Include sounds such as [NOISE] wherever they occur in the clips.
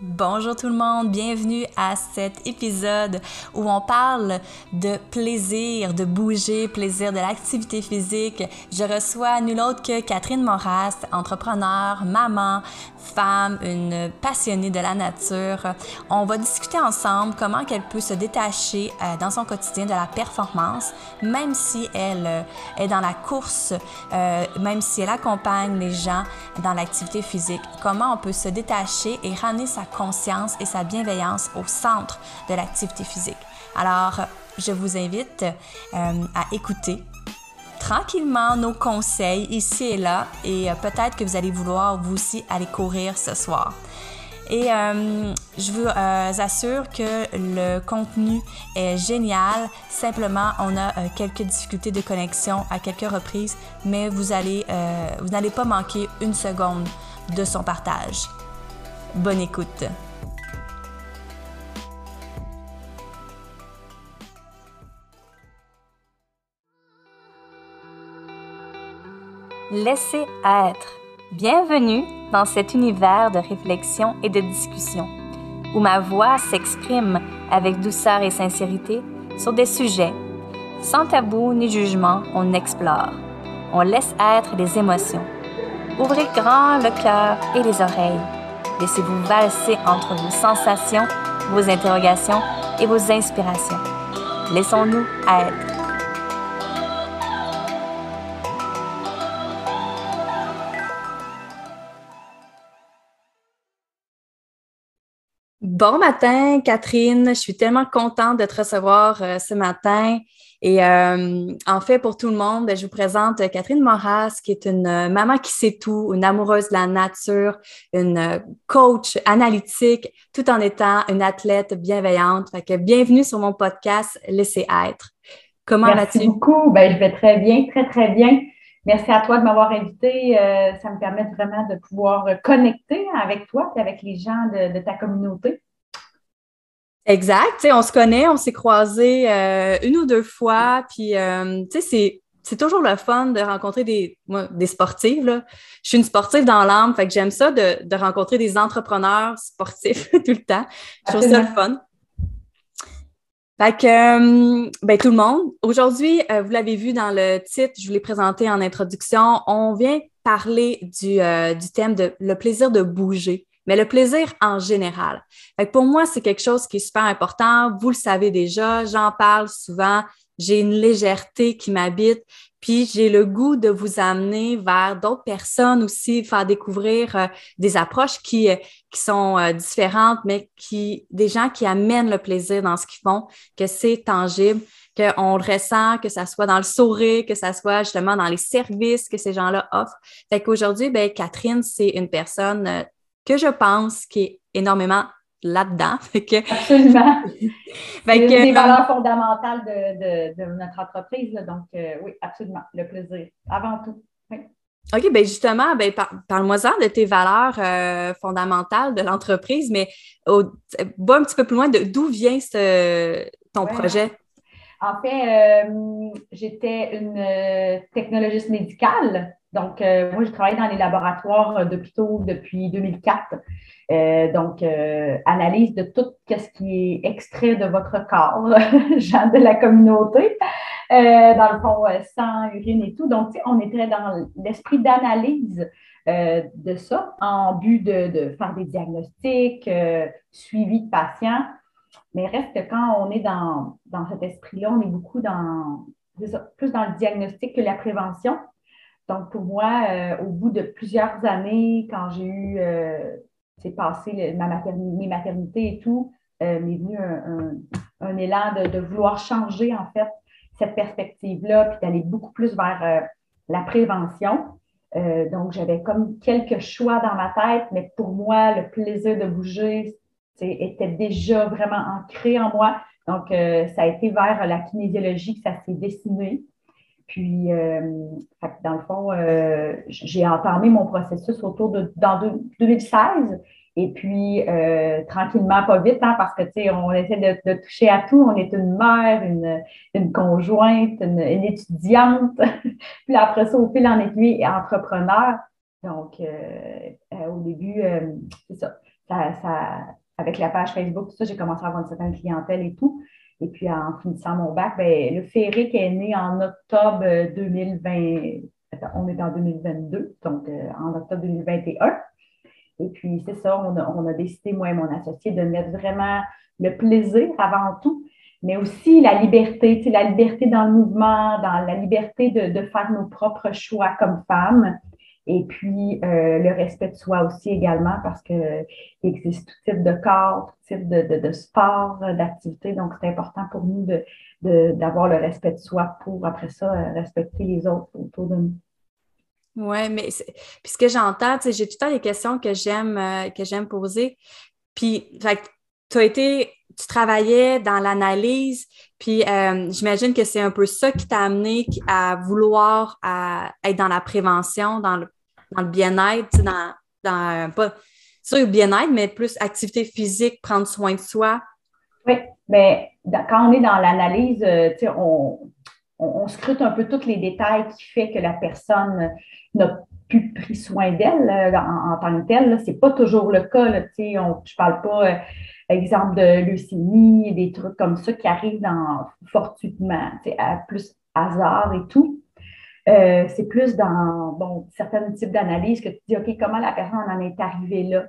Bonjour tout le monde, bienvenue à cet épisode où on parle de plaisir, de bouger, plaisir de l'activité physique. Je reçois nul autre que Catherine Moras, entrepreneur, maman, femme, une passionnée de la nature. On va discuter ensemble comment elle peut se détacher euh, dans son quotidien de la performance, même si elle euh, est dans la course, euh, même si elle accompagne les gens dans l'activité physique. Comment on peut se détacher et ramener sa conscience et sa bienveillance au centre de l'activité physique. Alors, je vous invite euh, à écouter tranquillement nos conseils ici et là et euh, peut-être que vous allez vouloir vous aussi aller courir ce soir. Et euh, je vous assure que le contenu est génial. Simplement, on a quelques difficultés de connexion à quelques reprises, mais vous allez, vous n'allez pas manquer une seconde de son partage. Bonne écoute. Laissez être. Bienvenue dans cet univers de réflexion et de discussion, où ma voix s'exprime avec douceur et sincérité sur des sujets. Sans tabou ni jugement, on explore. On laisse être les émotions. Ouvrez grand le cœur et les oreilles Laissez-vous valser entre vos sensations, vos interrogations et vos inspirations. Laissons-nous être. Bon matin, Catherine. Je suis tellement contente de te recevoir euh, ce matin. Et euh, en fait, pour tout le monde, ben, je vous présente Catherine Moras, qui est une euh, maman qui sait tout, une amoureuse de la nature, une euh, coach analytique, tout en étant une athlète bienveillante. Fait que bienvenue sur mon podcast Laissez être. Comment vas-tu? Merci beaucoup. Ben, je vais très bien, très, très bien. Merci à toi de m'avoir invité. ça me permet vraiment de pouvoir connecter avec toi et avec les gens de ta communauté. Exact. on se connaît, on s'est croisés euh, une ou deux fois. Puis, euh, tu sais, c'est toujours le fun de rencontrer des, des sportifs. Là. Je suis une sportive dans l'âme, fait que j'aime ça de, de, rencontrer des entrepreneurs sportifs [LAUGHS] tout le temps. Je trouve ça le fun. Fait que, euh, ben, tout le monde, aujourd'hui, vous l'avez vu dans le titre, je vous l'ai présenté en introduction, on vient parler du, du thème de le plaisir de bouger mais le plaisir en général. pour moi, c'est quelque chose qui est super important. Vous le savez déjà, j'en parle souvent. J'ai une légèreté qui m'habite, puis j'ai le goût de vous amener vers d'autres personnes aussi, faire découvrir euh, des approches qui, euh, qui sont euh, différentes, mais qui des gens qui amènent le plaisir dans ce qu'ils font, que c'est tangible, qu'on le ressent, que ça soit dans le sourire, que ça soit justement dans les services que ces gens-là offrent. Fait qu'aujourd'hui, ben, Catherine, c'est une personne que je pense qui est énormément là-dedans. Absolument. [LAUGHS] fait que, [LAUGHS] des valeurs fondamentales de, notre entreprise. donc, euh, oui, absolument. Le plaisir, avant tout. OK, bien justement, ben, parle-moi-en de tes valeurs euh, fondamentales de l'entreprise, mais va un petit peu plus loin de d'où vient ce, ton projet? En fait, euh, j'étais une technologiste médicale donc, euh, moi, je travaille dans les laboratoires d'hôpitaux depuis 2004. Euh, donc, euh, analyse de tout ce qui est extrait de votre corps, [LAUGHS] gens de la communauté, dans le fond, sang, urine et tout. Donc, on était dans l'esprit d'analyse de ça en but de, faire des diagnostics, suivi de patients. Mais reste que quand on est dans, dans cet esprit-là, on est beaucoup dans, plus dans le diagnostic que la prévention. Donc, pour moi, euh, au bout de plusieurs années, quand j'ai eu, euh, c'est passé ma maternité, mes maternités et tout, euh, m'est venu un, élan de, vouloir changer, en fait, cette perspective-là, puis d'aller beaucoup plus vers la prévention. donc, j'avais comme quelques choix dans ma tête, mais pour moi, le plaisir de bouger était déjà vraiment ancré en moi. Donc, ça a été vers la kinésiologie que ça s'est dessiné. Puis, euh, dans le fond, euh, j'ai entamé mon processus autour de dans 2016. Et puis, euh, tranquillement, pas vite, hein, parce que, tu sais, on essaie de, toucher à tout. On est une mère, une, une conjointe, une, étudiante. [LAUGHS] puis après ça, au fil en aiguille, entrepreneur. Donc, au début, c'est ça. Avec la page Facebook, tout ça, j'ai commencé à avoir une certaine clientèle et tout. Et puis, en finissant mon bac, ben, le Ferric est né en octobre 2020. on est en 2022, donc en octobre 2021. Et puis, c'est ça, on a, on a, décidé, moi et mon associé, de mettre vraiment le plaisir avant tout, mais aussi la liberté, la liberté dans le mouvement, dans la liberté de, de faire nos propres choix comme femmes. Et puis, euh, le respect de soi aussi également, parce qu'il existe tout type de corps, tout type de, de, de sport, d'activité. Donc, c'est important pour nous d'avoir le respect de soi pour, après ça, respecter les autres autour de nous. Oui, mais puis ce que j'entends, j'ai tout le temps des questions que j'aime euh, que j'aime poser. Puis, tu été, tu travaillais dans l'analyse, puis euh, j'imagine que c'est un peu ça qui t'a amené à vouloir à être dans la prévention, dans le, dans le bien-être, dans, dans pas sur le bien-être, mais plus activité physique, prendre soin de soi. Oui, mais quand on est dans l'analyse, euh, on, on, scrute un peu tous les détails qui fait que la personne n'a plus pris soin d'elle en, tant que telle. Ce n'est pas toujours le cas. Là, je ne parle pas, euh, exemple, de leucémie, des trucs comme ça qui arrivent dans, fortuitement, à plus hasard et tout. Euh, c'est plus dans bon, certains types d'analyses que tu dis, OK, comment la personne en est arrivée là,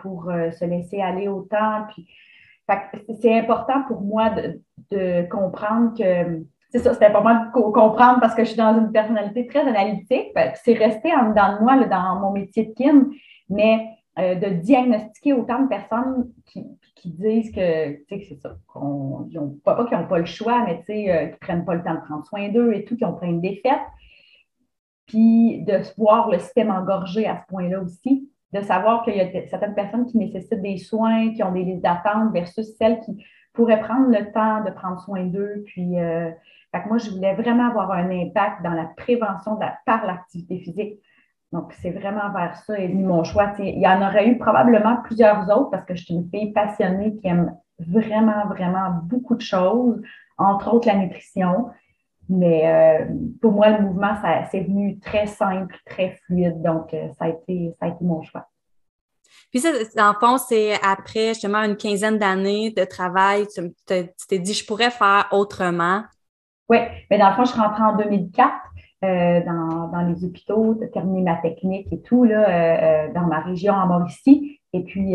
pour se laisser aller autant. Puis, c'est important pour moi de comprendre que c'est ça, c'était important de comprendre parce que je suis dans une personnalité très analytique. C'est resté en dedans de moi, dans mon métier de kin, mais euh, de diagnostiquer autant de personnes qui, disent que, c'est ça, qu'on, pas, qu'ils n'ont pas le choix, mais euh, qui ne prennent pas le temps de prendre soin d'eux et tout, qui ont pris une défaite. Puis de voir le système engorgé à ce point-là aussi, de savoir qu'il y a certaines personnes qui nécessitent des soins, qui ont des listes d'attente versus celles qui pourraient prendre le temps de prendre soin d'eux, puis euh, moi, je voulais vraiment avoir un impact dans la prévention par l'activité physique. Donc, c'est vraiment vers ça et mon choix. il y en aurait eu probablement plusieurs autres parce que je suis une fille passionnée qui aime vraiment, vraiment beaucoup de choses, entre autres la nutrition. Mais euh, pour moi, le mouvement, ça, c'est venu très simple, très fluide. Donc, euh, ça, a été, ça a été mon choix. Puis ça, en fond, c'est après justement une quinzaine d'années de travail, tu t'es dit, je pourrais faire autrement. Oui, mais dans le fond, je suis rentrée en 2004 euh, dans, les hôpitaux, de terminer ma technique et tout, là, euh, euh, dans ma région en Mauricie. Et puis,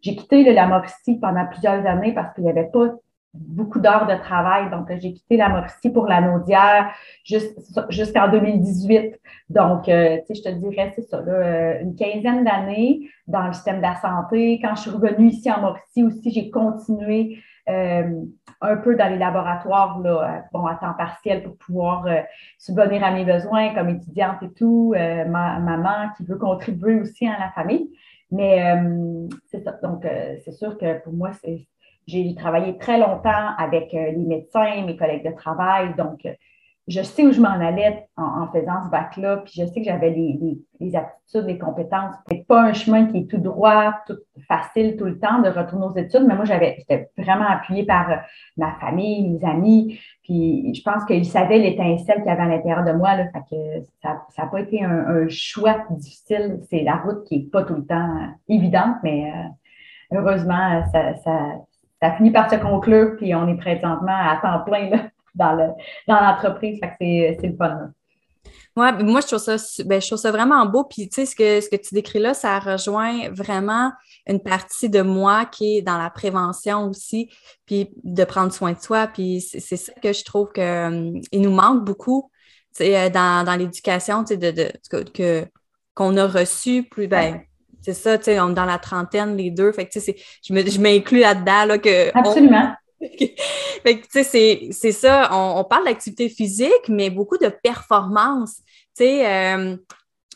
j'ai quitté la Mauricie pendant plusieurs années parce qu'il n'y avait pas beaucoup d'heures de travail. Donc, j'ai quitté la Mauricie pour la Naudière jusqu'en 2018. Donc, tu sais, je te dirais, c'est ça, là, une quinzaine d'années dans le système de la santé. Quand je suis revenue ici en Mauricie aussi, j'ai continué un peu dans les laboratoires là, bon, à temps partiel pour pouvoir euh, subvenir à mes besoins comme étudiante et tout, euh, ma maman qui veut contribuer aussi à la famille. Mais euh, c'est ça. Donc, c'est sûr que pour moi, j'ai travaillé très longtemps avec les médecins, mes collègues de travail. Donc, je sais où je m'en allais en, faisant ce bac-là, puis je sais que j'avais les, aptitudes, les compétences. C'est pas un chemin qui est tout droit, tout facile tout le temps de retourner aux études, mais moi, j'avais, j'étais vraiment appuyée par euh, ma famille, mes amis, puis je pense qu'ils savaient l'étincelle qu'il y avait à l'intérieur de moi, là, fait que ça n'a pas été un, choix difficile. C'est la route qui n'est pas tout le temps évidente, mais euh, heureusement, ça, ça, ça finit par se conclure, puis on est présentement à temps plein là, dans l'entreprise. Dans c'est, c'est le fun. Ouais, moi, je trouve ça, ben, je trouve ça vraiment beau. Puis, tu sais, ce que, ce que tu décris là, ça rejoint vraiment une partie de moi qui est dans la prévention aussi, puis de prendre soin de soi. Puis, c'est ça que je trouve qu'il hum, nous manque beaucoup euh, dans, dans l'éducation, tu sais, de, de, que, qu'on a reçu plus, ben, c'est ça, tu sais, on est dans la trentaine, les deux. Fait que, tu sais, je m'inclus là-dedans, là, que. Absolument. [LAUGHS] c'est ça, on, parle d'activité physique, mais beaucoup de performance. Euh,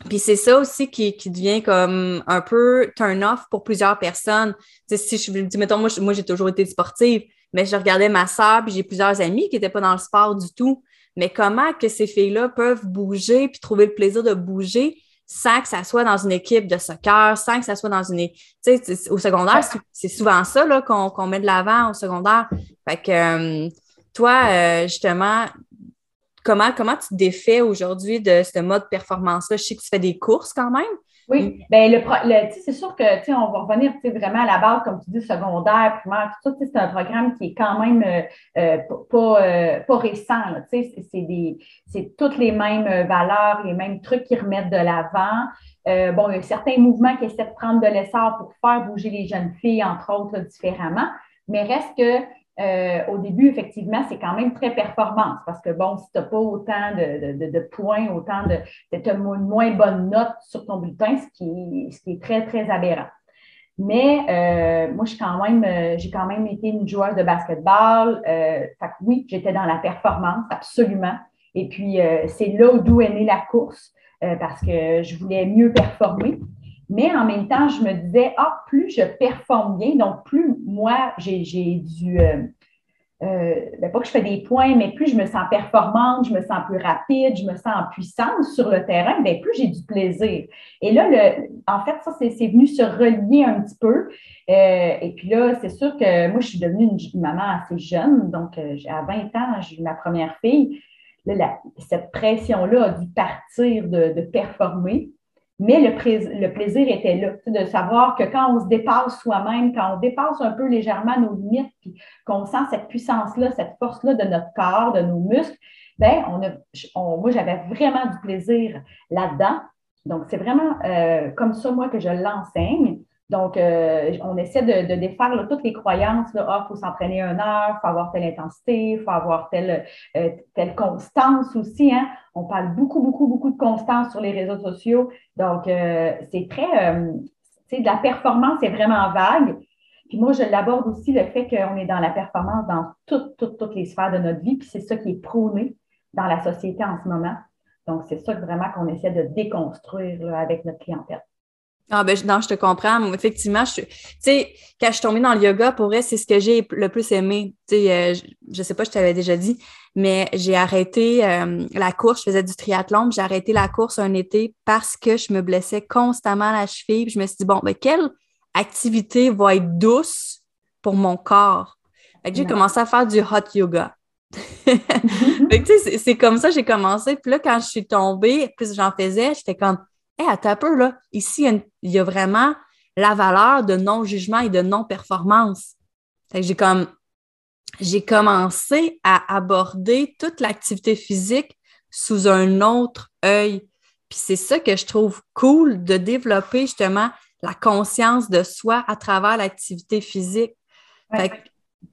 puis c'est ça aussi qui, devient comme un peu turn-off pour plusieurs personnes. si je dis, mettons, moi, moi j'ai toujours été sportive, mais je regardais ma soeur, puis j'ai plusieurs amis qui n'étaient pas dans le sport du tout. Mais comment que ces filles-là peuvent bouger puis trouver le plaisir de bouger sans que ça soit dans une équipe de soccer, sans que ça soit dans une... Tu sais, au secondaire, c'est souvent ça qu'on met de l'avant au secondaire. Fait que euh, toi, euh, justement, comment, comment tu te défais aujourd'hui de ce mode performance-là? Je sais que tu fais des courses quand même. Oui, bien, le, c'est sûr que on va revenir vraiment à la base, comme tu dis, secondaire, primaire, tout ça, c'est un programme qui est quand même euh, euh, pas, euh, pas, récent. C'est toutes les mêmes valeurs, les mêmes trucs qui remettent de l'avant. bon, il y a certains mouvements qui essaient de prendre de l'essor pour faire bouger les jeunes filles, entre autres, différemment. Mais reste que euh, au début, effectivement, c'est quand même très performance parce que, bon, si tu n'as pas autant de, points, autant de. Une moins bonne note sur ton bulletin, ce qui, ce qui est très, très aberrant. Mais euh, moi, quand même, euh, j'ai quand même été une joueuse de basketball. fait oui, j'étais dans la performance, absolument. Et puis, c'est là d'où est née la course parce que je voulais mieux performer. Mais en même temps, je me disais, ah, plus je performe bien, donc plus moi, j'ai du. Euh, euh, ben, pas que je fais des points, mais plus je me sens performante, je me sens plus rapide, je me sens en puissance sur le terrain, bien, plus j'ai du plaisir. Et là, le, en fait, ça, c'est venu se relier un petit peu. Euh, et puis là, c'est sûr que moi, je suis devenue une, maman assez jeune. Donc, à 20 ans, j'ai eu ma première fille. Là, cette pression-là a dû partir de performer. Mais le, plaisir était là, de savoir que quand on se dépasse soi-même, quand on dépasse un peu légèrement nos limites, puis qu'on sent cette puissance-là, cette force-là de notre corps, de nos muscles, ben on a, moi, j'avais vraiment du plaisir là-dedans. Donc, c'est vraiment euh, comme ça, moi, que je l'enseigne. Donc, euh, on essaie de, défaire toutes les croyances. Il ah, faut s'entraîner une heure, faut avoir telle intensité, faut avoir telle, euh, telle constance aussi. Hein. On parle beaucoup, beaucoup, beaucoup de constance sur les réseaux sociaux. Donc, euh, c'est très, de la performance, c'est vraiment vague. Puis moi, je l'aborde aussi le fait qu'on est dans la performance dans toutes, toutes, toutes les sphères de notre vie. Puis c'est ça qui est prôné dans la société en ce moment. Donc, c'est ça vraiment qu'on essaie de déconstruire avec notre clientèle. Ah ben non, je te comprends. Effectivement, je, tu sais, quand je suis tombée dans le yoga, pour vrai, c'est ce que j'ai le plus aimé. Tu sais, euh, je, ne sais pas, je t'avais déjà dit, mais j'ai arrêté euh, la course. Je faisais du triathlon, j'ai arrêté la course un été parce que je me blessais constamment la cheville. Puis je me suis dit bon, ben quelle activité va être douce pour mon corps? J'ai commencé à faire du hot yoga. [LAUGHS] que, c'est comme ça que j'ai commencé. Puis là, quand je suis tombée, plus j'en faisais, j'étais comme Hé, à ta peu, là, ici, il y, a, vraiment la valeur de non-jugement et de non-performance. J'ai comme j'ai commencé à aborder toute l'activité physique sous un autre œil. Puis c'est ça que je trouve cool de développer justement la conscience de soi à travers l'activité physique.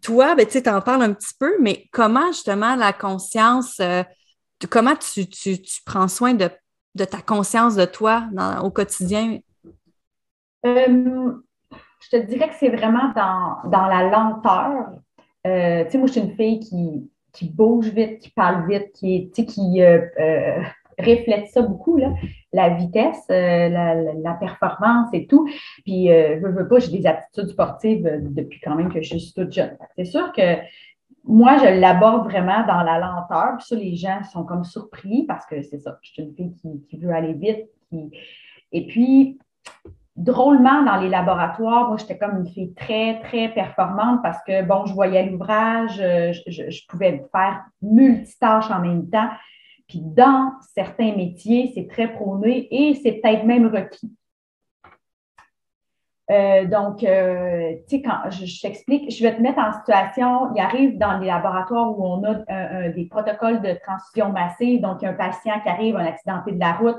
toi, ben, tu en parles un petit peu, mais comment justement la conscience, euh, comment tu, tu, prends soin de de ta conscience de toi au quotidien? Euh, je te dirais que c'est vraiment dans, la lenteur. Euh, tu sais, moi, je suis une fille qui, bouge vite, qui parle vite, qui, qui euh, reflète ça beaucoup, la vitesse, la, performance et tout. Puis, je veux pas, j'ai des aptitudes sportives depuis quand même que je suis toute jeune. C'est sûr que moi, je l'aborde vraiment dans la lenteur. Puis ça, les gens sont comme surpris parce que c'est ça. Je suis une fille qui, veut aller vite. Et puis, drôlement, dans les laboratoires, moi, j'étais comme une fille très, très performante parce que, bon, je voyais l'ouvrage, je, je, pouvais faire multitâches en même temps. Puis dans certains métiers, c'est très prôné et c'est peut-être même requis. Euh, donc, euh, tu sais, quand je, t'explique, je vais te mettre en situation, il arrive dans les laboratoires où on a des protocoles de transfusion massive, donc un patient qui arrive, un accidenté de la route.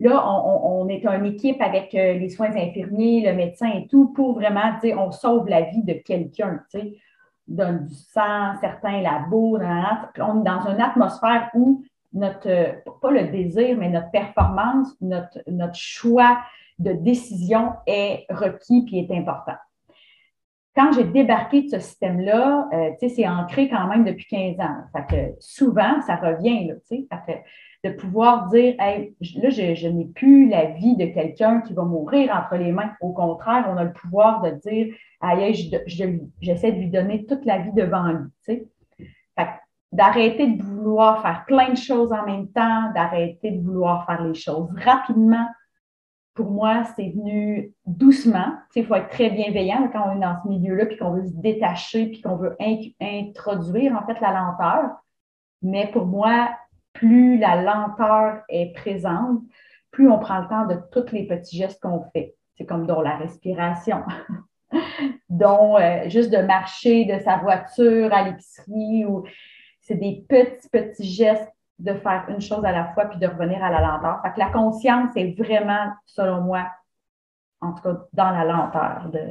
Là, on, est une équipe avec euh, les soins infirmiers, le médecin et tout, pour vraiment dire on sauve la vie de quelqu'un, tu sais, donne du sang, certains labos, on est dans une atmosphère où notre, pas le désir, mais notre performance, notre, notre choix de décision est requis et est important. Quand j'ai débarqué de ce système-là, euh, c'est ancré quand même depuis 15 ans. Souvent, ça revient, là, de pouvoir dire là, je, n'ai plus la vie de quelqu'un qui va mourir entre les mains. Au contraire, on a le pouvoir de dire j'essaie de lui donner toute la vie devant lui. D'arrêter de vouloir faire plein de choses en même temps, d'arrêter de vouloir faire les choses rapidement, pour moi, c'est venu doucement. Il faut être très bienveillant quand on est dans ce milieu-là, puis qu'on veut se détacher, puis qu'on veut introduire en fait la lenteur. Mais pour moi, plus la lenteur est présente, plus on prend le temps de tous les petits gestes qu'on fait. C'est comme dans la respiration, [LAUGHS] dont euh, juste de marcher de sa voiture à l'épicerie ou c'est des petits, petits gestes de faire une chose à la fois puis de revenir à la lenteur. Fait que la conscience est vraiment, selon moi, en tout cas, dans la lenteur de,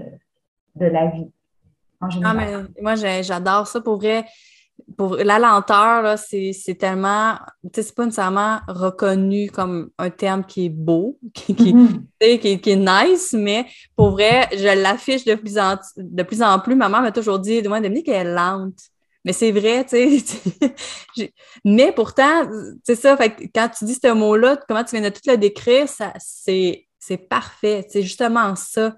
de la vie. En général. moi, j'adore ça pour vrai pour la lenteur, c'est tellement, tu sais, c'est pas nécessairement reconnu comme un terme qui est beau, [LAUGHS] qui, mm-hmm. qui, est nice, mais pour vrai, je l'affiche de plus en de plus en plus. Maman m'a toujours dit, moi, Dominique, elle est lente. Mais c'est vrai, tu sais. [LAUGHS] mais pourtant, c'est ça, fait quand tu dis ce mot-là, comment tu viens de tout le décrire, c'est parfait. C'est justement ça.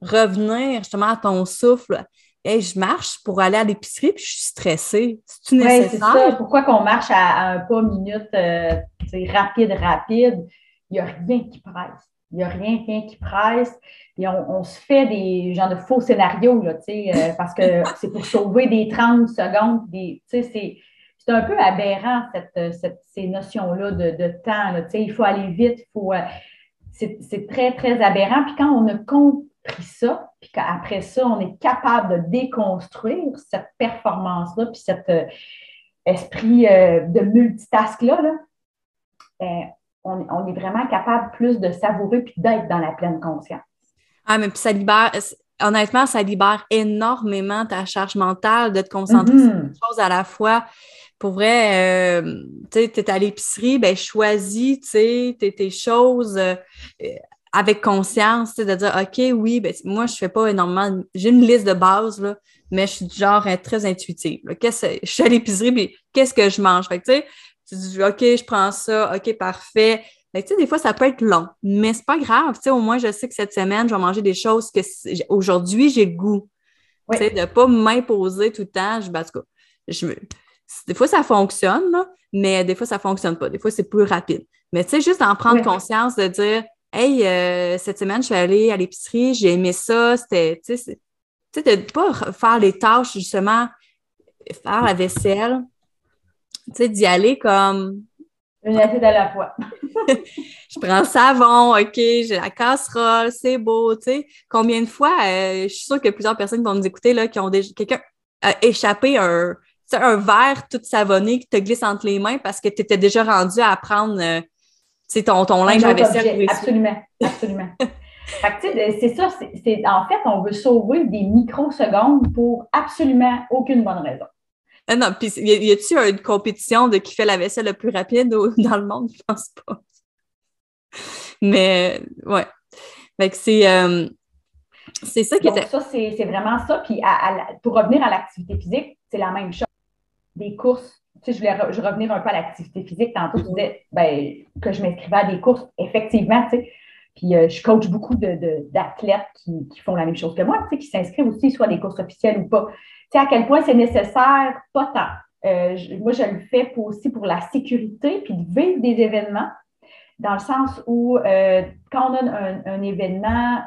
Revenir justement à ton souffle hey, je marche pour aller à l'épicerie puis je suis stressée. C'est-tu nécessaire? c'est ça. Pourquoi qu'on marche à, un pas minute euh, rapide, rapide? Il n'y a rien qui presse. Il n'y a rien, rien qui presse. Et on, se fait des genres de faux scénarios, là, euh, parce que [LAUGHS] c'est pour sauver des 30 secondes. Des, c'est, un peu aberrant, cette, ces notions-là de, de temps. Là, il faut aller vite, faut, euh, c'est, c'est très, très aberrant. Puis quand on ne compte pris ça, puis qu'après ça, on est capable de déconstruire cette performance-là, puis cet euh, esprit de multitask-là, ben, on, est vraiment capable plus de savourer puis d'être dans la pleine conscience. Ah, mais puis ça libère, honnêtement, ça libère énormément ta charge mentale de te concentrer sur une chose à la fois. Pour vrai, euh, tu es à l'épicerie, ben choisis, tes choses avec conscience, de dire OK, oui, ben, moi, je fais pas énormément. J'ai une liste de base, là, mais je suis du genre euh, très intuitive. Qu'est-ce, je suis à l'épicerie, mais qu'est-ce que je mange? Fait que, tu dis OK, je prends ça, OK, parfait. tu sais, des fois, ça peut être long, mais c'est pas grave. Tu sais, au moins, je sais que cette semaine, je vais manger des choses que aujourd'hui, j'ai le goût. Tu sais, de pas m'imposer tout le temps. Je, ben, je me... Des fois, ça fonctionne, là, mais des fois, ça fonctionne pas. Des fois, c'est plus rapide. Mais tu sais, juste en prendre conscience de dire Hey, euh, cette semaine, je suis allée à l'épicerie, j'ai aimé ça. C'était, tu sais, de ne pas faire les tâches, justement, faire la vaisselle, tu sais, d'y aller comme. Une assiette à la fois. [LAUGHS] je prends le savon, OK, j'ai la casserole, c'est beau, tu sais. Combien de fois, euh, je suis sûre que plusieurs personnes vont nous écouter, là, qui ont déjà. Quelqu'un a échappé un, un verre tout savonné qui te glisse entre les mains parce que tu étais déjà rendu à prendre. Euh, ton, ton linge à vaisselle. Absolument, absolument. [LAUGHS] c'est ça, c'est, en fait, on veut sauver des microsecondes pour absolument aucune bonne raison. Ah non, puis y a-t-il une compétition de qui fait la vaisselle le plus rapide [LAUGHS] dans le monde? Je pense pas. Mais, ouais. Fait que c'est, euh, c'est ça qui était. Ça, c'est, vraiment ça. Puis pour revenir à l'activité physique, c'est la même chose. Des courses tu sais, je voulais je revenir un peu à l'activité physique. Tantôt, tu disais ben, que je m'inscrivais à des courses, effectivement, tu sais. Puis euh, je coach beaucoup d'athlètes qui, font la même chose que moi, tu sais, qui s'inscrivent aussi soit à des courses officielles ou pas. À quel point c'est nécessaire, pas tant. Euh, moi, je le fais pour, aussi pour la sécurité, puis de vivre des événements, dans le sens où euh, quand on a un, événement,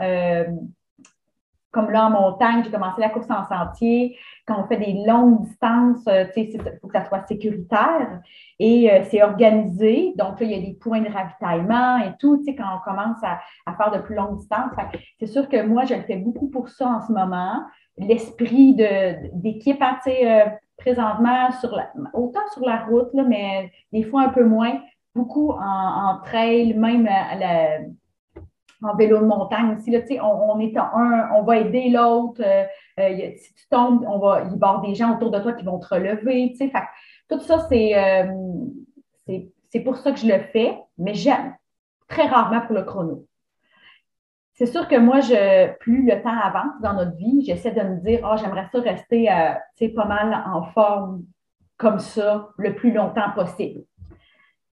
comme là en montagne, j'ai commencé la course en sentier. Quand on fait des longues distances, euh, il faut que ça soit sécuritaire et euh, c'est organisé. Donc là, il y a des points de ravitaillement et tout, quand on commence à, faire de plus longues distances. C'est sûr que moi, je le fais beaucoup pour ça en ce moment. L'esprit d'équipe, hein, euh, présentement, sur autant sur la route, là, mais des fois un peu moins, beaucoup en, en trail, même la, en vélo de montagne aussi. Là, on, on est un, on va aider l'autre. Euh, euh, si tu tombes, on va, il y avoir des gens autour de toi qui vont te relever. Fait, tout ça, euh, c'est, c'est, pour ça que je le fais, mais j'aime très rarement pour le chrono. C'est sûr que moi, plus le temps avance dans notre vie, j'essaie de me dire, oh, j'aimerais ça rester pas mal en forme comme ça le plus longtemps possible.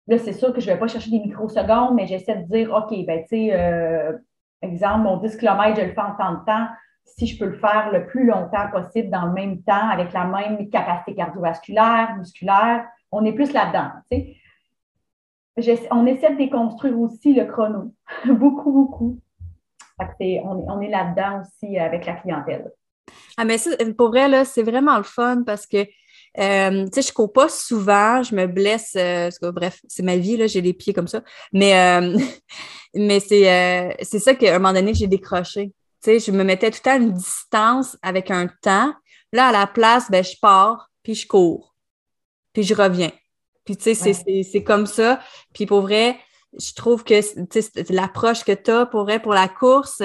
Là, c'est sûr que je ne vais pas chercher des microsecondes, mais j'essaie de dire, OK, ben, tu sais, euh, exemple, mon 10 km, je le fais en temps de temps. Si je peux le faire le plus longtemps possible dans le même temps, avec la même capacité cardiovasculaire, musculaire, on est plus là-dedans. On essaie de déconstruire aussi le chrono. [LAUGHS] beaucoup, beaucoup. On, on est là-dedans aussi avec la clientèle. Ah, mais ça, pour vrai, là, c'est vraiment le fun parce que Euh, tu sais, je cours pas souvent, je me blesse. Euh, bref, c'est ma vie, là, j'ai les pieds comme ça. Mais, euh, [LAUGHS] mais c'est, c'est ça qu'à un moment donné, j'ai décroché. Tu sais, je me mettais tout le temps à une distance avec un temps. Là, à la place, ben, je pars, puis je cours, puis je reviens. Puis, tu sais, c'est comme ça. Puis, pour vrai, je trouve que l'approche que tu as pour, la course,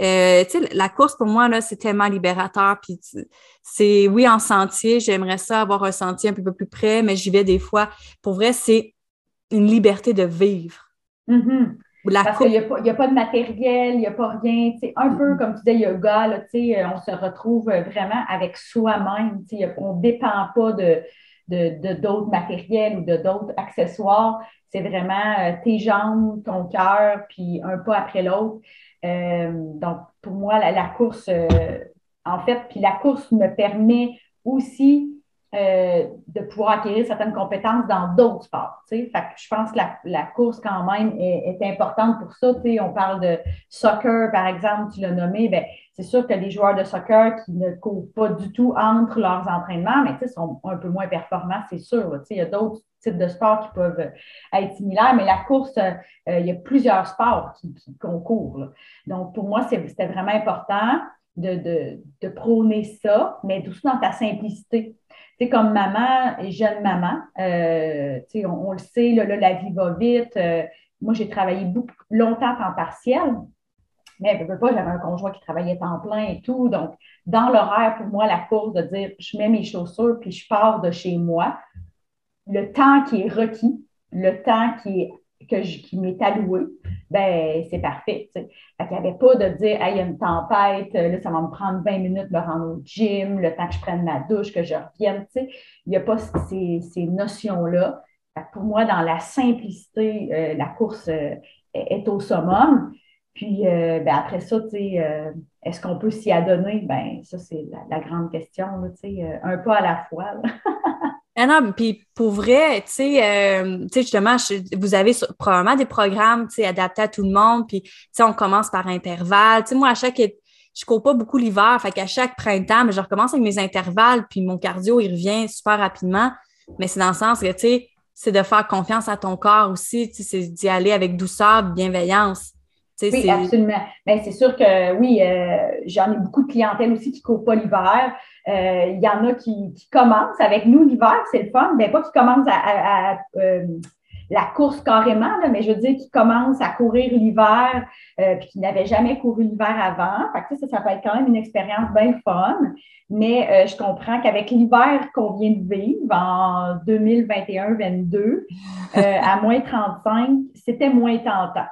euh, la course, pour moi, là, c'est tellement libérateur. Puis c'est, oui, en sentier, j'aimerais ça avoir un sentier un peu plus près, mais j'y vais des fois. Pour vrai, c'est une liberté de vivre. Mm-hmm. Parce qu'il n'y a, pas de matériel, il n'y a pas rien. Un peu mm-hmm. comme tu disais, yoga, là, euh, on se retrouve vraiment avec soi-même. On ne dépend pas de, de, d'autres matériels ou de d'autres accessoires. C'est vraiment euh, tes jambes, ton cœur, puis un pas après l'autre. Euh, donc, pour moi, la, course, euh, en fait, puis la course me permet aussi euh, de pouvoir acquérir certaines compétences dans d'autres sports. Fait je pense que la, course, quand même, est, importante pour ça. On parle de soccer, par exemple, tu l'as nommé. Ben, c'est sûr que les joueurs de soccer qui ne courent pas du tout entre leurs entraînements, mais sont un peu moins performants, c'est sûr. Il y a d'autres types de sports qui peuvent être similaires, mais la course, euh, il y a plusieurs sports qui, concourent. Donc, pour moi, c'était vraiment important de, de, prôner ça, mais tout dans ta simplicité. Tu sais, comme maman et jeune maman, euh, tu sais, on, le sait, là, la vie va vite. Euh, moi, j'ai travaillé beaucoup, longtemps en partiel, mais je veux pas, j'avais un conjoint qui travaillait temps plein et tout. Donc, dans l'horaire, pour moi, la course de dire je mets mes chaussures puis je pars de chez moi, le temps qui est requis, le temps qui est que qui m'est alloué, ben c'est parfait. Il n'y avait pas de dire il y a une tempête, là, ça va me prendre 20 minutes de me rendre au gym, le temps que je prenne ma douche, que je revienne. Il n'y a pas ces, ces notions-là. Pour moi, dans la simplicité, euh, la course euh, est, au summum. Puis euh, ben, après ça, est-ce qu'on peut s'y adonner? Ben, ça, c'est la, grande question, un pas à la fois. [LAUGHS] Ah non, puis pour vrai, tu sais, euh, justement, vous avez probablement des programmes, tu sais, adaptés à tout le monde, puis, tu sais, on commence par intervalle. Tu sais, moi, à chaque, je cours pas beaucoup l'hiver, fait qu'à chaque printemps, mais je recommence avec mes intervalles, puis mon cardio, il revient super rapidement. Mais c'est dans le sens que, tu sais, c'est de faire confiance à ton corps aussi, tu sais, c'est d'y aller avec douceur, bienveillance. Oui, absolument. Mais c'est sûr que oui, euh, j'en ai beaucoup de clientèle aussi qui ne courent pas l'hiver. Euh, il y en a qui, commencent avec nous l'hiver, c'est le fun, mais pas qui commencent à, euh, la course carrément, mais je veux dire qui commencent à courir l'hiver puis qui n'avaient jamais couru l'hiver avant. Fait ça, ça peut être quand même une expérience bien fun. Mais je comprends qu'avec l'hiver qu'on vient de vivre en 2021-22, à moins 35, c'était moins tentant.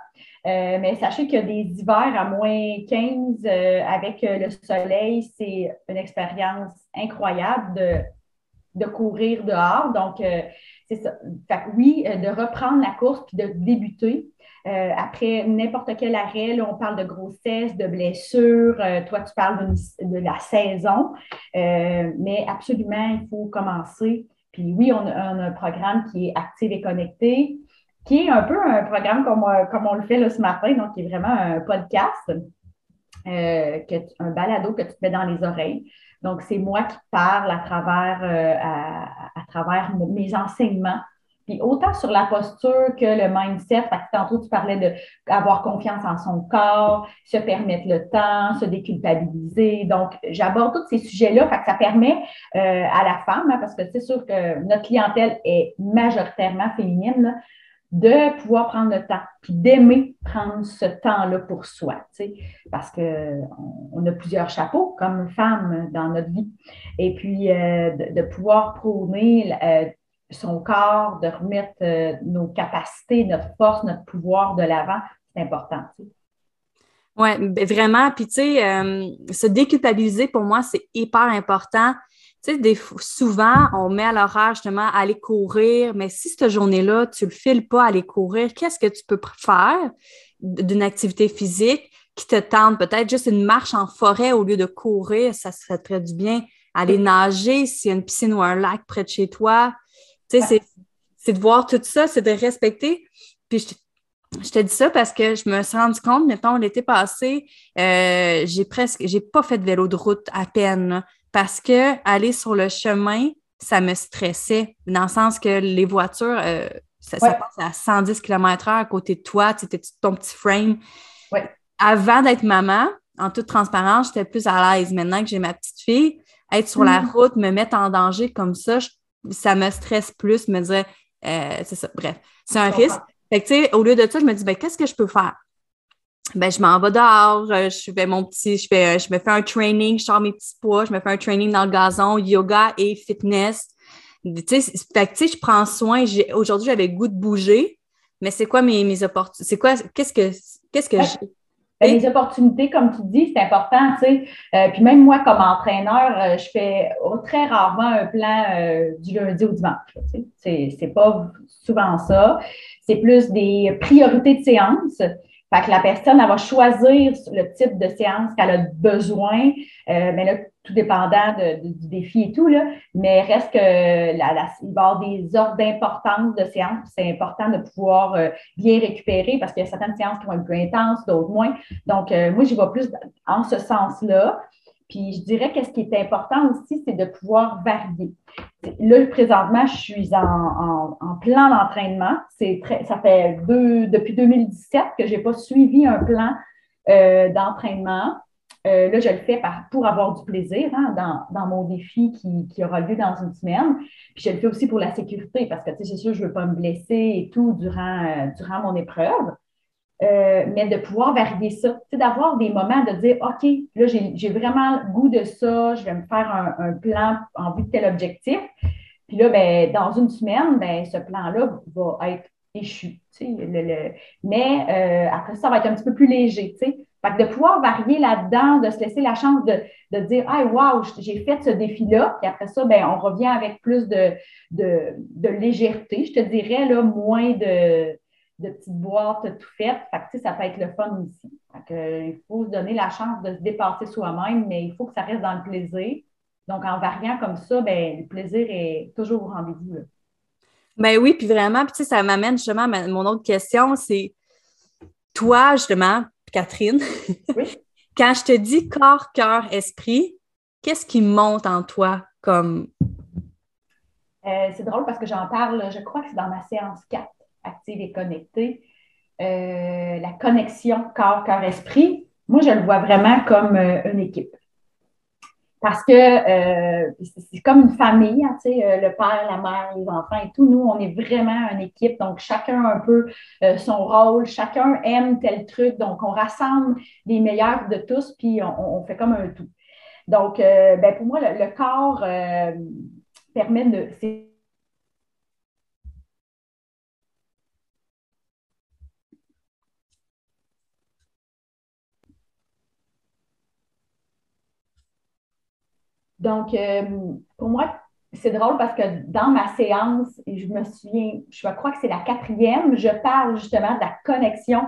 Euh, mais sachez que des hivers à moins 15 euh, avec euh, le soleil, c'est une expérience incroyable de, courir dehors. Donc, c'est ça. oui, de reprendre la course puis de débuter. après n'importe quel arrêt, on parle de grossesse, de blessure, toi, tu parles de, de la saison, mais absolument, il faut commencer. Puis oui, a, on a, un programme qui est actif et connecté qui est un peu un programme comme, euh, comme on le fait là, ce matin, donc qui est vraiment un podcast, euh, un balado que tu te mets dans les oreilles. Donc, c'est moi qui parle à travers, euh, à, travers mes enseignements. Puis autant sur la posture que le mindset, parce que tantôt tu parlais d'avoir confiance en son corps, se permettre le temps, se déculpabiliser. Donc, j'aborde tous ces sujets-là, ça permet à la femme, hein, parce que c'est sûr que notre clientèle est majoritairement féminine, là, de pouvoir prendre le temps, puis d'aimer prendre ce temps-là pour soi, parce qu'on on a plusieurs chapeaux comme femme dans notre vie. Et puis, euh, de, pouvoir prôner euh, son corps, de remettre euh, nos capacités, notre force, notre pouvoir de l'avant, c'est important, tu sais. Oui, vraiment. Puis, tu sais, se déculpabiliser, pour moi, c'est hyper important tu sais, souvent, on met à l'horaire justement à aller courir, mais si cette journée-là, tu ne le files pas à aller courir, qu'est-ce que tu peux faire d'une activité physique qui te tente? Peut-être juste une marche en forêt au lieu de courir, ça se fait très du bien. Aller nager s'il y a une piscine ou un lac près de chez toi. Tu sais, c'est de voir tout ça, c'est de respecter. Puis je te dis ça parce que je me suis rendu compte, mettons, l'été passé, euh, j'ai presque, j'ai pas fait de vélo de route à peine parce que aller sur le chemin ça me stressait, dans le sens que les voitures, euh, ça, passe à 110 km/h à côté de toi, tu étais ton petit frame. Avant d'être maman, en toute transparence, j'étais plus à l'aise. Maintenant que j'ai ma petite fille, être sur la mm. route, me mettre en danger comme ça, ça me stresse plus, me dire, euh, c'est ça, bref, c'est un risque. Fait que, tu sais, au lieu de ça, je me dis, ben, qu'est-ce que je peux faire? Ben, je m'en vais dehors, euh, je fais mon petit, je fais, euh, je me fais un training, je sors mes petits poids, je me fais un training dans le gazon, yoga et fitness. Tu sais, fait que, tu sais, je prends soin. Aujourd'hui, j'avais goût de bouger, mais c'est quoi mes, mes opportunités? C'est quoi, qu'est-ce que, qu'est-ce que j'ai? Ben, les opportunités, comme tu dis, c'est important, tu sais. Euh, puis même moi, comme entraîneur, je fais très rarement un plan du lundi au dimanche. Tu sais. C'est pas souvent ça. C'est plus des priorités de séance. Fait que la personne, elle va choisir le type de séance qu'elle a besoin, euh, mais là, tout dépendant du défi et tout, là, mais reste que la, il va y avoir des ordres d'importance de séance. C'est important de pouvoir euh, bien récupérer parce qu'il y a certaines séances qui vont être plus intenses, d'autres moins. Donc, euh, moi, j'y vais plus en ce sens-là. Puis je dirais que ce qui est important aussi, c'est de pouvoir varier. Là, présentement, je suis en, en, plan d'entraînement. C'est ça fait deux, depuis 2017 que je n'ai pas suivi un plan euh, d'entraînement. Euh, là, je le fais pour avoir du plaisir hein, dans, dans, mon défi qui, qui, aura lieu dans une semaine. Puis je le fais aussi pour la sécurité parce que, tu sais, c'est sûr, je ne veux pas me blesser et tout durant, euh, durant mon épreuve. Euh, mais de pouvoir varier ça, d'avoir des moments de dire, OK, là, j'ai vraiment le goût de ça, je vais me faire un, plan en vue de tel objectif. Puis là, ben, dans une semaine, ben, ce plan-là va être échu. Le, mais euh, après ça, ça va être un petit peu plus léger. Fait que de pouvoir varier là-dedans, de se laisser la chance de, de dire Ah, wow, j'ai fait ce défi-là. Puis après ça, ben, on revient avec plus de, de, de légèreté, je te dirais, là, moins de de petites boîtes tout faites. Fait que, ça peut être le fun aussi. il faut se donner la chance de se dépasser soi-même, mais il faut que ça reste dans le plaisir. Donc, en variant comme ça, ben, le plaisir est toujours au rendez-vous. Ben oui, puis vraiment, puis ça m'amène justement à mon autre question, c'est toi, justement, Catherine, [LAUGHS] quand je te dis corps, cœur, esprit, qu'est-ce qui monte en toi comme. Euh, c'est drôle parce que j'en parle, je crois que c'est dans ma séance 4 active et connectée, euh, la connexion corps, cœur, esprit, moi, je le vois vraiment comme euh, une équipe. Parce que euh, c'est comme une famille, hein, le père, la mère, les enfants et tout. Nous, on est vraiment une équipe. Donc, chacun un peu son rôle, chacun aime tel truc. Donc, on rassemble les meilleurs de tous, puis on, fait comme un tout. Donc, ben, pour moi, le corps permet de. Donc, euh, pour moi, c'est drôle parce que dans ma séance, et je me souviens, je crois que c'est la quatrième, je parle justement de la connexion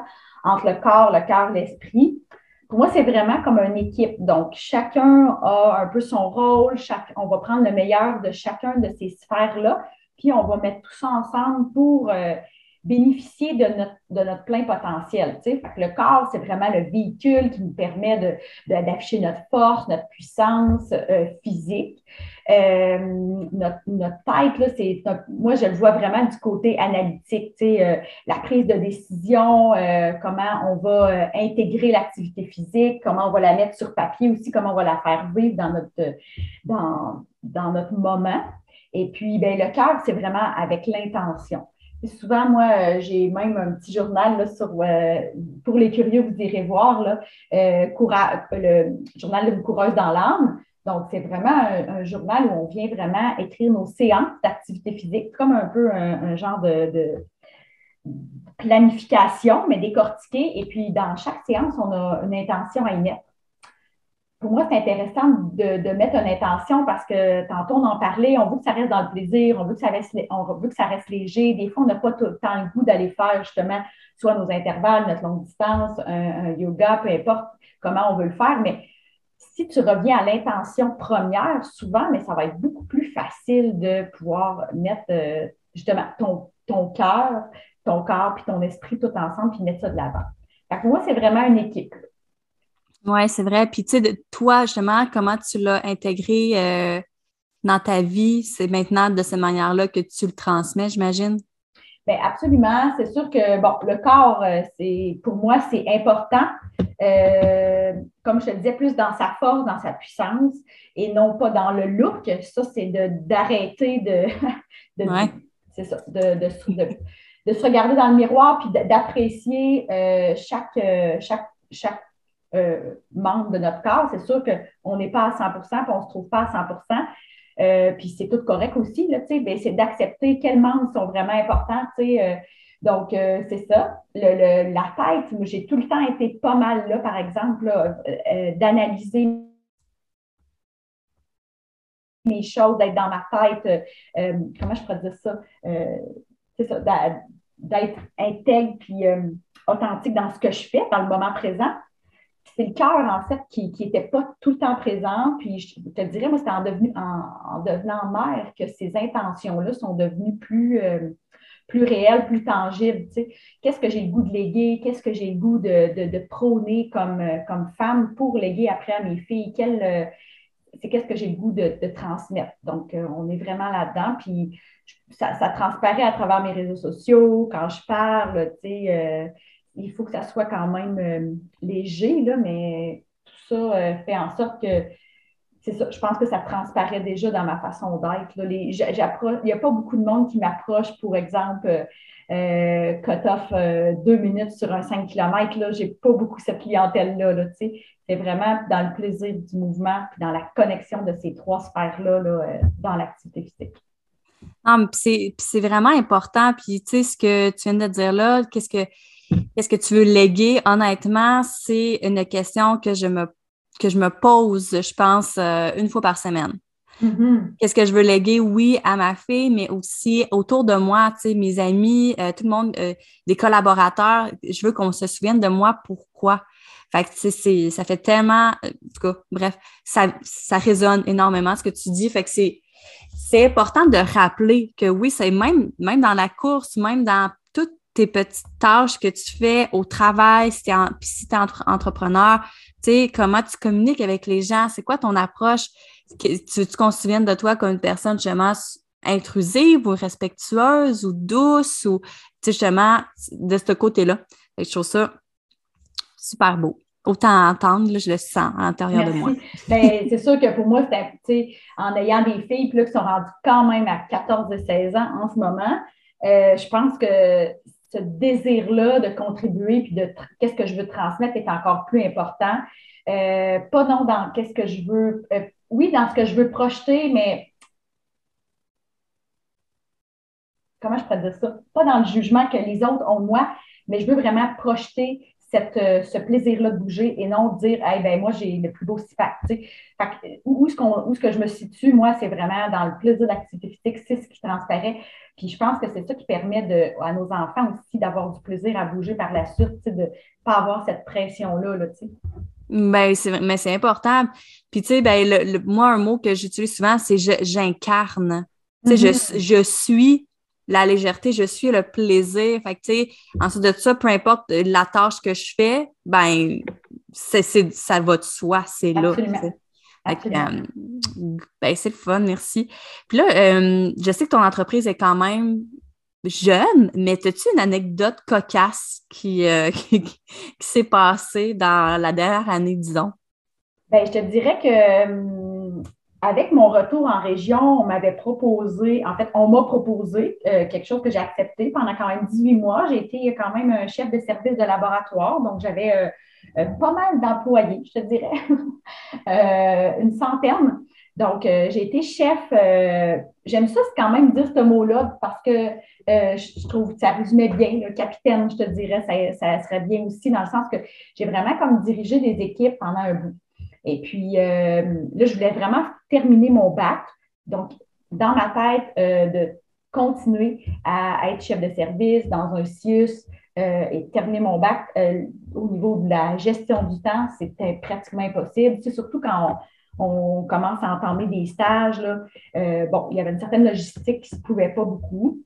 entre le corps, le cœur, l'esprit. Pour moi, c'est vraiment comme une équipe. Donc, chacun a un peu son rôle, on va prendre le meilleur de chacun de ces sphères-là, puis on va mettre tout ça ensemble pour euh, bénéficier de notre, de notre plein potentiel. Fait que le corps, c'est vraiment le véhicule qui nous permet d'afficher de, notre force, notre puissance euh, physique. Euh, notre, notre, tête, c'est, moi, je le vois vraiment du côté analytique, euh, la prise de décision, comment on va intégrer l'activité physique, comment on va la mettre sur papier aussi, comment on va la faire vivre dans notre, dans, dans notre moment. Et puis, ben, le cœur, c'est vraiment avec l'intention souvent, moi, euh, j'ai même un petit journal là, sur, euh, pour les curieux, vous irez voir, euh, le journal de coureuse dans l'âme. Donc, c'est vraiment un, journal où on vient vraiment écrire nos séances d'activité physique, comme un peu un, genre de, planification, mais décortiquée. Et puis, dans chaque séance, on a une intention à y mettre pour moi, c'est intéressant de, mettre une intention parce que tantôt, on en parlait, on veut que ça reste dans le plaisir, on veut que ça reste, on veut que ça reste léger. Des fois, on n'a pas tout le temps le goût d'aller faire justement soit nos intervalles, notre longue distance, un, yoga, peu importe comment on veut le faire. Mais si tu reviens à l'intention première, souvent, mais ça va être beaucoup plus facile de pouvoir mettre euh, justement ton, ton cœur, ton corps, puis ton esprit tout ensemble, puis mettre ça de l'avant. Pour moi, c'est vraiment une équipe. Oui, c'est vrai. Puis, tu sais, toi, justement, comment tu l'as intégré euh, dans ta vie, c'est maintenant de cette manière-là que tu le transmets, j'imagine? Bien, absolument. C'est sûr que, bon, le corps, euh, c'est pour moi, c'est important. Euh, comme je te le disais, plus dans sa force, dans sa puissance et non pas dans le look. Ça, c'est d'arrêter de, [LAUGHS] de, c'est ça, de, de, de, se regarder dans le miroir puis d'apprécier euh, chaque, chaque, chaque membre de notre corps. C'est sûr qu'on n'est pas à 100 puis on ne se trouve pas à 100% euh, puis c'est tout correct aussi, là, c'est d'accepter quels membres sont vraiment importants, euh, donc, euh, c'est ça. Le, la tête, j'ai tout le temps été pas mal là, par exemple, d'analyser mes choses, d'être dans ma tête, comment je pourrais dire ça? c'est ça, d'être intègre puis authentique dans ce que je fais, dans le moment présent c'est le cœur, en fait, qui n'était pas tout le temps présent. Puis je te dirais, moi, c'est en, en, devenant mère que ces intentions-là sont devenues plus, euh, réelles, plus tangibles. Qu'est-ce que j'ai le goût de léguer? Qu'est-ce que j'ai le goût de, prôner comme, euh, comme femme pour léguer après à mes filles? Euh, c'est qu'est-ce que j'ai le goût de, transmettre? Donc, on est vraiment là-dedans. Puis ça, ça, transparaît à travers mes réseaux sociaux, quand je parle, tu sais il faut que ça soit quand même euh, léger, là, mais tout ça euh, fait en sorte que c'est ça, je pense que ça transparaît déjà dans ma façon d'être. Il n'y a pas beaucoup de monde qui m'approche, pour exemple, euh, cut-off deux minutes sur un 5 km. Je n'ai pas beaucoup cette clientèle-là. c'est vraiment dans le plaisir du mouvement puis dans la connexion de ces trois sphères-là dans l'activité physique. c'est vraiment important. Puis, tu sais, ce que tu viens de dire là, qu'est-ce que Qu'est-ce que tu veux léguer? Honnêtement, c'est une question que je me, que je me pose, je pense, euh, une fois par semaine. Mm-hmm. Qu'est-ce que je veux léguer? Oui, à ma fille, mais aussi autour de moi, tu sais, mes amis, euh, tout le monde, euh, des collaborateurs. Je veux qu'on se souvienne de moi pourquoi? Fait que, tu sais, ça fait tellement, en tout cas, bref, ça, ça résonne énormément ce que tu dis. Fait que c'est, c'est important de rappeler que oui, c'est même, même dans la course, même dans tes petites tâches que tu fais au travail, si tu es, si es entrepreneur, comment tu communiques avec les gens, c'est quoi ton approche? Tu veux qu'on se souvienne de toi comme une personne justement intrusive ou respectueuse ou douce ou justement de ce côté-là? Je trouve ça super beau. Autant entendre, je le sens à l'intérieur de moi. Ben, c'est sûr que pour moi, c'était en ayant des filles là, qui sont rendues quand même à 14 et 16 ans en ce moment, euh, je pense que ce désir-là de contribuer puis de qu'est-ce que je veux transmettre est encore plus important. Euh, pas non dans qu'est-ce que je veux, euh, oui, dans ce que je veux projeter, mais comment je pourrais dire ça? Pas dans le jugement que les autres ont moi, mais je veux vraiment projeter cette, euh, ce plaisir-là de bouger et non dire hey, ben moi, j'ai le plus beau SIPAC. Où, où est-ce que je me situe, moi, c'est vraiment dans le plaisir d'activité physique, c'est ce qui transparaît. Puis je pense que c'est ça qui permet de, à nos enfants aussi d'avoir du plaisir à bouger par la suite, de ne pas avoir cette pression-là. Là, ben, mais c'est important. Puis, tu sais, ben, le, moi, un mot que j'utilise souvent, c'est j'incarne. Je, mm-hmm. je suis la légèreté, je suis le plaisir. Fait que, tu sais, ensuite de ça, peu importe la tâche que je fais, ben, c'est, ça va de soi, c'est là. Euh, ben, c'est le fun, merci. Puis là, euh, je sais que ton entreprise est quand même jeune, mais as-tu une anecdote cocasse qui, euh, [LAUGHS] qui, s'est passée dans la dernière année, disons? Ben, je te dirais que avec mon retour en région, on m'avait proposé, en fait, on m'a proposé quelque chose que j'ai accepté pendant quand même 18 mois. J'ai été quand même un chef de service de laboratoire, donc j'avais euh, pas mal d'employés, je te dirais, [LAUGHS] euh, une centaine. Donc, euh, j'ai été chef. J'aime ça, quand même dire ce mot-là parce que je trouve que ça résumait bien. Le capitaine, je te dirais, ça, serait bien aussi dans le sens que j'ai vraiment comme dirigé des équipes pendant un bout. Et puis, là, je voulais vraiment terminer mon bac. Donc, dans ma tête, de continuer à être chef de service dans un CIUS, euh, et terminer mon bac euh, au niveau de la gestion du temps, c'était pratiquement impossible. Surtout quand on, commence à entamer des stages. Euh, bon, il y avait une certaine logistique qui ne se pouvait pas beaucoup.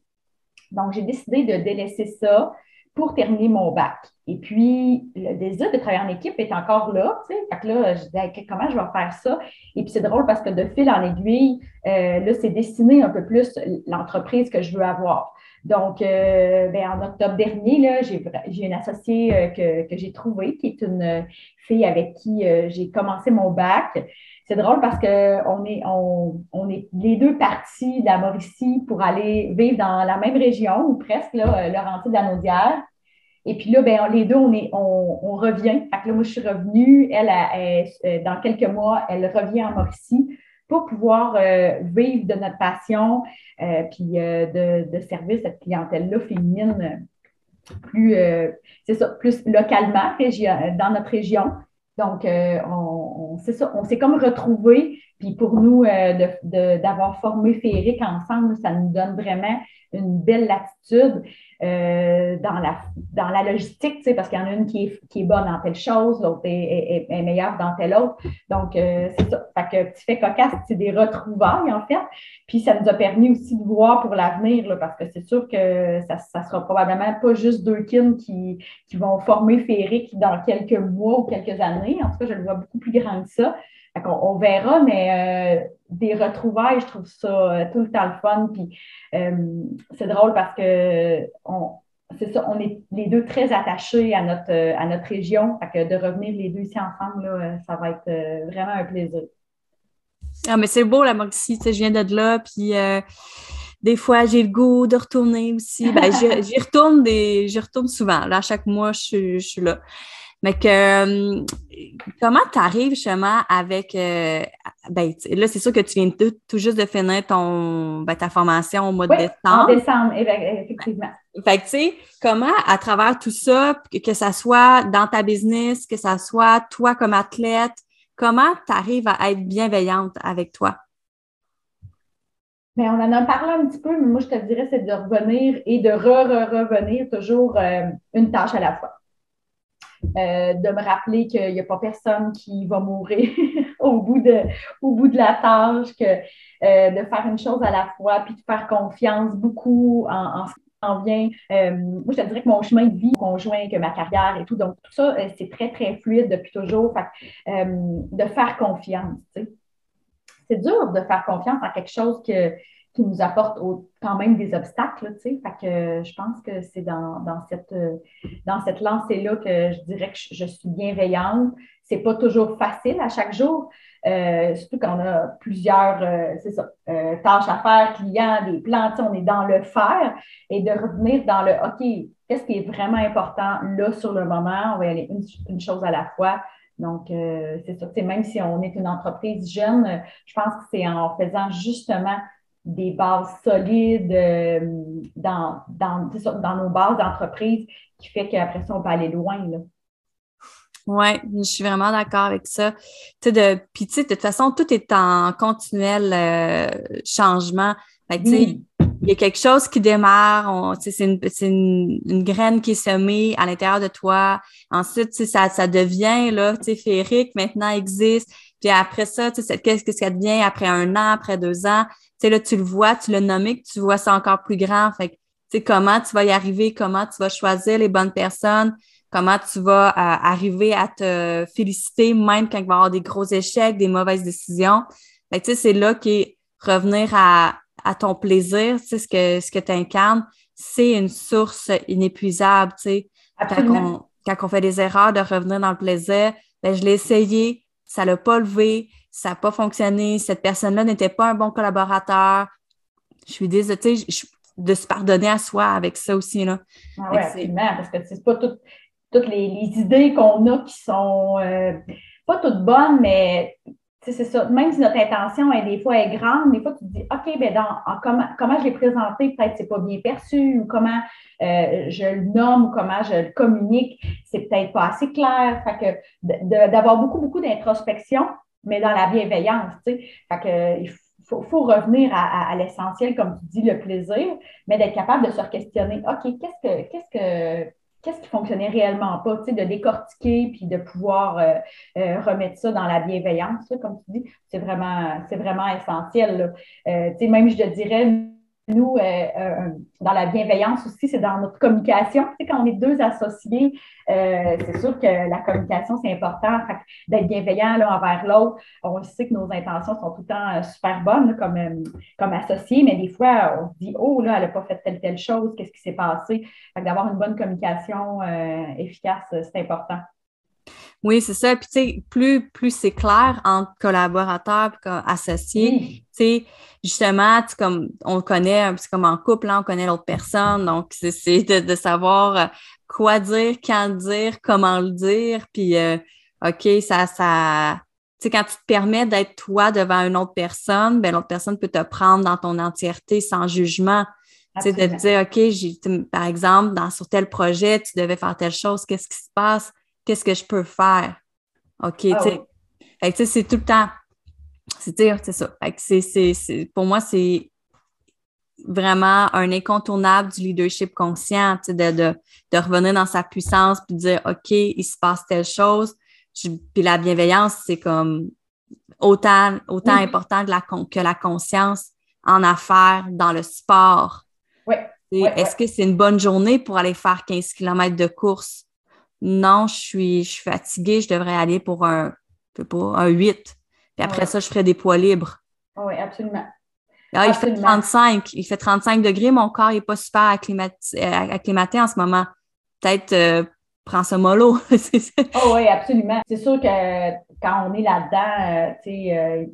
Donc, j'ai décidé de délaisser ça pour terminer mon bac. Et puis, le désir de travailler en équipe est encore là. Tu sais. Fait que là, je disais, comment je vais faire ça? Et puis, c'est drôle parce que de fil en aiguille, euh, là, c'est dessiné un peu plus l'entreprise que je veux avoir. Donc, euh, ben, en octobre dernier, j'ai une associée euh, que, que j'ai trouvée, qui est une fille avec qui j'ai commencé mon bac. C'est drôle parce est, on, est les deux partis de la Mauricie pour aller vivre dans la même région, ou presque, là, Laurentide de la Naudière. Et puis là, ben, les deux, on, revient. Que là, moi, je suis revenue. Elle, euh, dans quelques mois, elle revient en Mauricie pour pouvoir euh, vivre de notre passion, euh, puis de, de, servir cette clientèle-là féminine plus, c'est ça, plus localement dans notre région. Donc, on, c'est ça, on s'est comme retrouvé. Puis pour nous, d'avoir formé Féerique ensemble, ça nous donne vraiment une belle latitude. Euh, dans, la, dans la logistique, parce qu'il y en a une qui est, qui est bonne dans telle chose, l'autre est, est, meilleure dans telle autre. Donc, euh, c'est ça. Fait que petit fait cocasse, c'est des retrouvailles, en fait. Puis, ça nous a permis aussi de voir pour l'avenir, parce que c'est sûr que ça ne sera probablement pas juste deux kins qui, qui vont former Férique dans quelques mois ou quelques années. En tout cas, je le vois beaucoup plus grand que ça. On, on, verra, mais euh, des retrouvailles, je trouve ça euh, tout le temps le fun. Puis euh, c'est drôle parce que c'est ça, on est les deux très attachés à notre, à notre région. De revenir les deux ici ensemble, là, ça va être vraiment un plaisir. Ah, mais c'est beau la Mauricie, tu sais, je viens de là, puis des fois, j'ai le goût de retourner aussi. Ben, j'y retourne des, retourne souvent. Là, chaque mois, je suis là. Mais que euh, comment tu arrives justement avec euh, ben, là, c'est sûr que tu viens tout, juste de finir ton ben, ta formation au mois de décembre. En décembre, effectivement. Fait que tu sais, comment à travers tout ça, que, ça soit dans ta business, que ça soit toi comme athlète, comment tu arrives à être bienveillante avec toi? Bien, on en a parlé un petit peu, mais moi, je te dirais, c'est de revenir et de re-revenir toujours euh, une tâche à la fois. Euh, de me rappeler qu'il n'y a pas personne qui va mourir [LAUGHS] au, bout de, au bout de la tâche, que euh, de faire une chose à la fois, puis de faire confiance beaucoup en, ce qui en vient. Euh, moi, je te dirais que mon chemin de vie conjoint, que ma carrière et tout, donc tout ça, c'est très, très fluide depuis toujours. de faire confiance, C'est dur de faire confiance en quelque chose que, qui nous apporte quand même des obstacles, tu sais. Fait que je pense que c'est dans, cette, dans cette lancée-là que je dirais que je, suis bienveillante. C'est pas toujours facile à chaque jour, euh, surtout quand on a plusieurs euh, euh, tâches à faire, clients, des plans, on est dans le faire et de revenir dans le OK, qu'est-ce qui est vraiment important là sur le moment, on va y aller une, chose à la fois. Donc, c'est ça. Même si on est une entreprise jeune, je pense que c'est en faisant justement des bases solides euh, dans, dans, dans, nos bases d'entreprise qui fait qu'après ça, on peut aller loin. Oui, je suis vraiment d'accord avec ça. Tu de, puis, tu sais, de toute façon, tout est en continuel euh, changement. il y a quelque chose qui démarre, c'est une, une, une, graine qui est semée à l'intérieur de toi. Ensuite, ça, ça devient, là, tu sais, féerique, maintenant existe. Puis après ça, qu'est-ce que ça devient après un an, après deux ans? Sais, là, tu le vois, tu l'as nommé, tu vois ça encore plus grand. Fait tu sais, comment tu vas y arriver, comment tu vas choisir les bonnes personnes, comment tu vas euh, arriver à te féliciter même quand il va y avoir des gros échecs, des mauvaises décisions? Fait tu sais, c'est là qu'est revenir à, à ton plaisir, tu sais, ce que, ce que tu incarnes, c'est une source inépuisable, tu sais. Quand on, quand on fait des erreurs, de revenir dans le plaisir, ben, je l'ai essayé, ça l'a pas levé, ça n'a pas fonctionné, cette personne-là n'était pas un bon collaborateur. Je suis désolée, de se pardonner à soi avec ça aussi. Là. Ah oui, absolument, parce que c'est pas toutes les, idées qu'on a qui sont euh, pas toutes bonnes, mais c'est ça. Même si notre intention est des fois est grande, des fois tu te dis OK, ben dans comment, comment je l'ai présenté, peut-être c'est pas bien perçu, ou comment euh, je le nomme, ou comment je le communique, c'est peut-être pas assez clair. Fait que d'avoir beaucoup, beaucoup d'introspection, mais dans la bienveillance, tu sais. Fait que il faut, faut revenir à, l'essentiel, comme tu dis, le plaisir, mais d'être capable de se questionner OK, qu'est-ce que qu'est-ce que qu'est-ce qui fonctionnait réellement pas, tu sais, de décortiquer puis de pouvoir euh, euh, remettre ça dans la bienveillance, comme tu dis, c'est vraiment, c'est vraiment essentiel. Euh, tu sais, même je te dirais, nous, euh, euh, dans la bienveillance aussi, c'est dans notre communication. Tu sais, quand on est deux associés, euh, c'est sûr que la communication, c'est important. D'être bienveillant l'un envers l'autre. On sait que nos intentions sont tout le temps super bonnes comme, comme associés, mais des fois, on se dit Oh, là, elle n'a pas fait telle, telle chose, qu'est-ce qui s'est passé? D'avoir une bonne communication efficace, c'est important. Oui, c'est ça. Puis, tu sais, plus, plus c'est clair entre collaborateurs et associés, tu sais, justement, comme on connaît, c'est comme en couple, là, on connaît l'autre personne. Donc, c'est de, savoir euh, quoi dire, quand dire, comment le dire. Puis, euh, OK, ça, ça, tu sais, quand tu te permets d'être toi devant une autre personne, ben l'autre personne peut te prendre dans ton entièreté sans jugement. Tu sais, de te dire, OK, par exemple, dans, sur tel projet, tu devais faire telle chose, qu'est-ce qui se passe? Qu'est-ce que je peux faire? OK, ah tu sais. c'est tout le temps. C'est c'est ça. pour moi, c'est vraiment un incontournable du leadership conscient, de, de, de, revenir dans sa puissance puis de dire OK, il se passe telle chose. puis la bienveillance, c'est comme autant, autant important que la, que la conscience en affaires, dans le sport. Oui. Est-ce que c'est une bonne journée pour aller faire 15 km de course? Non, je suis, je suis fatiguée, je devrais aller pour un, pour un 8. Puis après ça, je ferai des poids libres. Oui, absolument. Ah, il fait 35. Il fait 35 degrés. Mon corps n'est pas super acclimaté, acclimaté, en ce moment. Peut-être euh, prends ce mollo. [LAUGHS] oh, oui, absolument. C'est sûr que quand on est là-dedans, euh, tu sais, euh,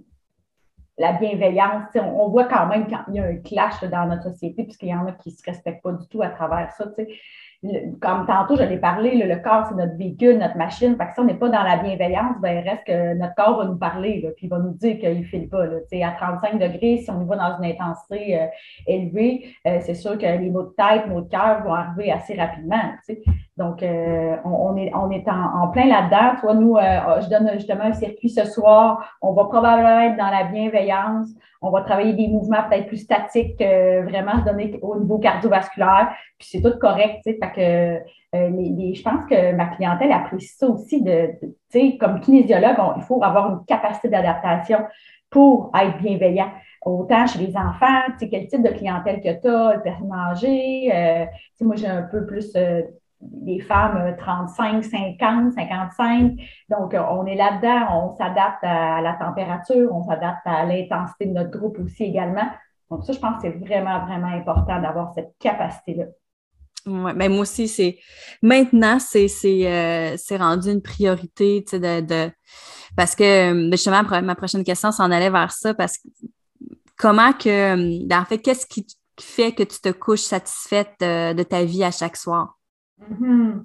la bienveillance, on, on, voit quand même qu'il y a un clash dans notre société, puisqu'il y en a qui ne se respectent pas du tout à travers ça. Tu sais comme tantôt, je l'ai parlé, le, corps, c'est notre véhicule, notre machine. Fait que si on n'est pas dans la bienveillance, ben, reste que notre corps va nous parler, là, puis il va nous dire qu'il ne file pas. Là. À 35 degrés, si on y va dans une intensité euh, élevée, euh, c'est sûr que les maux de tête, maux de cœur vont arriver assez rapidement. Donc, euh, on, est, on est en, plein là-dedans. Toi, nous, je donne justement un circuit ce soir. On va probablement être dans la bienveillance. On va travailler des mouvements peut-être plus statiques, vraiment se donner au niveau cardiovasculaire. Puis c'est tout correct. Fait que euh, je pense que ma clientèle apprécie ça aussi. De, sais, comme kinésiologue, il faut avoir une capacité d'adaptation pour être bienveillant. Autant chez les enfants, quel type de clientèle que tu as, le personnes âgées. Euh, moi, j'ai un peu plus euh, des femmes 35, 50, 55. Donc, on est là-dedans, on s'adapte à la température, on s'adapte à l'intensité de notre groupe aussi également. Donc, ça, je pense que c'est vraiment, vraiment important d'avoir cette capacité-là. Ouais, ben moi aussi, c'est maintenant, c'est euh, rendu une priorité de, de, parce que ben, justement, ma prochaine question s'en allait vers ça parce que comment que ben, en fait, qu'est-ce qui fait que tu te couches satisfaite de, ta vie à chaque soir? Mm-hmm.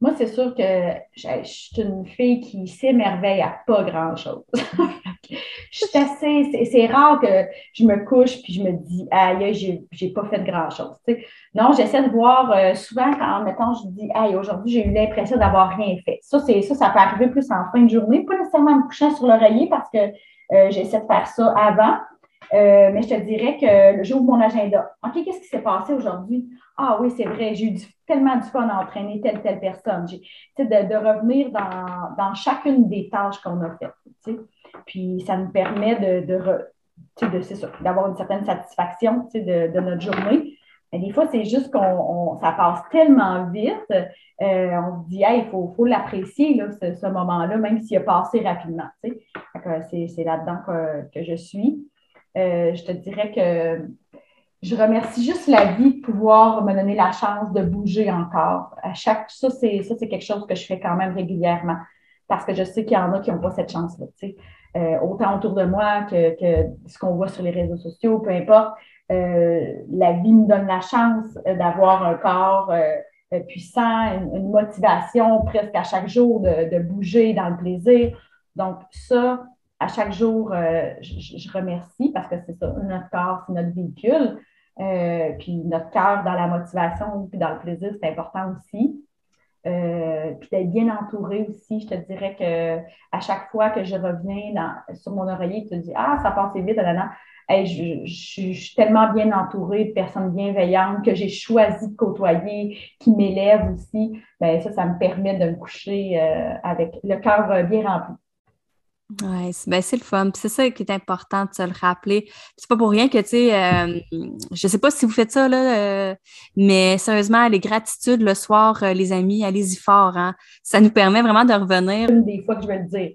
Moi, c'est sûr que je, suis une fille qui s'émerveille à pas grand-chose. [LAUGHS] je suis assez. C'est rare que je me couche puis je me dis, aïe, j'ai, j'ai pas fait grand-chose. Non, j'essaie de voir euh, souvent quand, mettons, je dis, aïe, aujourd'hui, j'ai eu l'impression d'avoir rien fait. Ça, c'est ça, ça peut arriver plus en fin de journée, pas nécessairement en me couchant sur l'oreiller parce que euh, j'essaie de faire ça avant. Euh, mais je te dirais que j'ouvre mon agenda. OK, qu'est-ce qui s'est passé aujourd'hui? Ah oui, c'est vrai, j'ai eu tellement du fun à entraîner telle, telle personne. De, de revenir dans, dans, chacune des tâches qu'on a faites. Puis ça nous permet de, de, d'avoir une certaine satisfaction de, de notre journée. Mais des fois, c'est juste qu'on ça passe tellement vite, euh, on se dit, il faut, faut l'apprécier, ce, ce moment-là, même s'il a passé rapidement. C'est là-dedans que, que, je suis. Euh, je te dirais que je remercie juste la vie de pouvoir me donner la chance de bouger encore. À chaque, ça, c'est, ça, c'est quelque chose que je fais quand même régulièrement parce que je sais qu'il y en a qui n'ont pas cette chance-là. Euh, autant autour de moi que, ce qu'on voit sur les réseaux sociaux, peu importe. Euh, la vie me donne la chance d'avoir un corps puissant, une, motivation presque à chaque jour de, bouger dans le plaisir. Donc, ça, à chaque jour, je, je, remercie parce que c'est ça, notre corps, c'est notre véhicule. Euh, puis notre cœur dans la motivation puis dans le plaisir, c'est important aussi. Euh, puis d'être bien entouré aussi, je te dirais que à chaque fois que je reviens sur mon oreiller, tu te dis Ah, ça passe vite, là, je, suis tellement bien entourée de personnes bienveillantes que j'ai choisi de côtoyer, qui m'élèvent aussi. Bien, ça, ça me permet de me coucher euh, avec le cœur bien rempli. Oui, ben c'est le fun. C'est ça qui est important de se le rappeler. C'est pas pour rien que, tu sais, euh, je sais pas si vous faites ça, là, euh, mais sérieusement, les gratitudes le soir, euh, les amis, allez-y fort. Hein. Ça nous permet vraiment de revenir. Des fois que je vais le dire.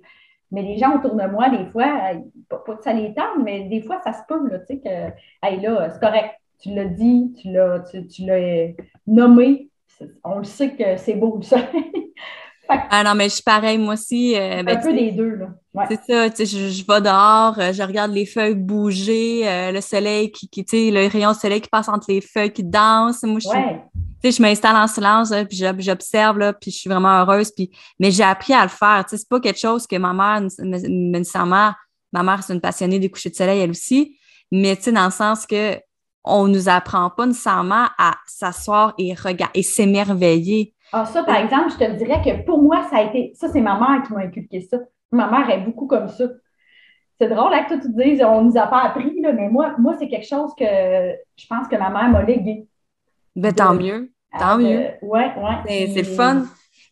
Mais les gens autour de moi, des fois, pas, que ça les tente, mais des fois, ça se peut, là, tu sais, que, hey, là, c'est correct. Tu l'as dit, tu l'as, tu, l'as nommé. On le sait que c'est beau, ça. [LAUGHS] ah non, mais je suis pareil, moi aussi. un ben, peu des deux, là. C'est ça, tu sais, je, je, vais dehors, euh, je regarde les feuilles bouger, euh, le soleil qui, qui tu sais, le rayon de soleil qui passe entre les feuilles qui dansent. Moi, je tu sais, je m'installe en silence, puis j'observe, là, puis je suis vraiment heureuse. Puis, mais j'ai appris à le faire. Tu sais, c'est pas quelque chose que ma mère, nécessairement, ma mère, c'est une passionnée des couchers de soleil, elle aussi. Mais tu sais, dans le sens que on nous apprend pas nécessairement à s'asseoir et regarder et s'émerveiller. Ah, ça, par exemple, je te dirais que pour moi, ça a été, ça, c'est ma mère qui m'a inculqué ça. Ma mère est beaucoup comme ça. C'est drôle hein, que toi, tu te dises, on ne nous a pas appris, là, mais moi, moi c'est quelque chose que je pense que ma mère m'a légué. Ben, tant mieux. Tant mieux. Oui, oui. C'est fun.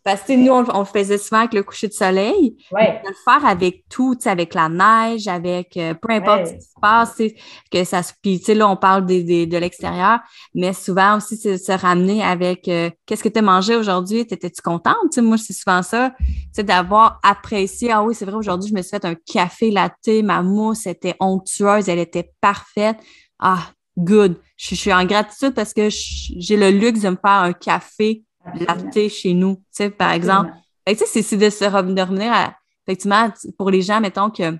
Parce que nous, on, le faisait souvent avec le coucher de soleil. Ouais. On le faire avec tout, avec la neige, avec euh, peu importe ce qui se passe, que ça Puis, tu sais, là, on parle des, de l'extérieur, mais souvent aussi, c'est se ramener avec euh, qu'est-ce que tu as mangé aujourd'hui? T'étais-tu contente? sais, moi, c'est souvent ça, tu d'avoir apprécié. Ah oui, c'est vrai, aujourd'hui, je me suis fait un café latte, ma mousse était onctueuse, elle était parfaite. Ah, good. Je, je suis en gratitude parce que j'ai le luxe de me faire un café latte chez nous, tu sais, par exemple. Tu sais, c'est de se revenir à, effectivement, pour les gens, mettons que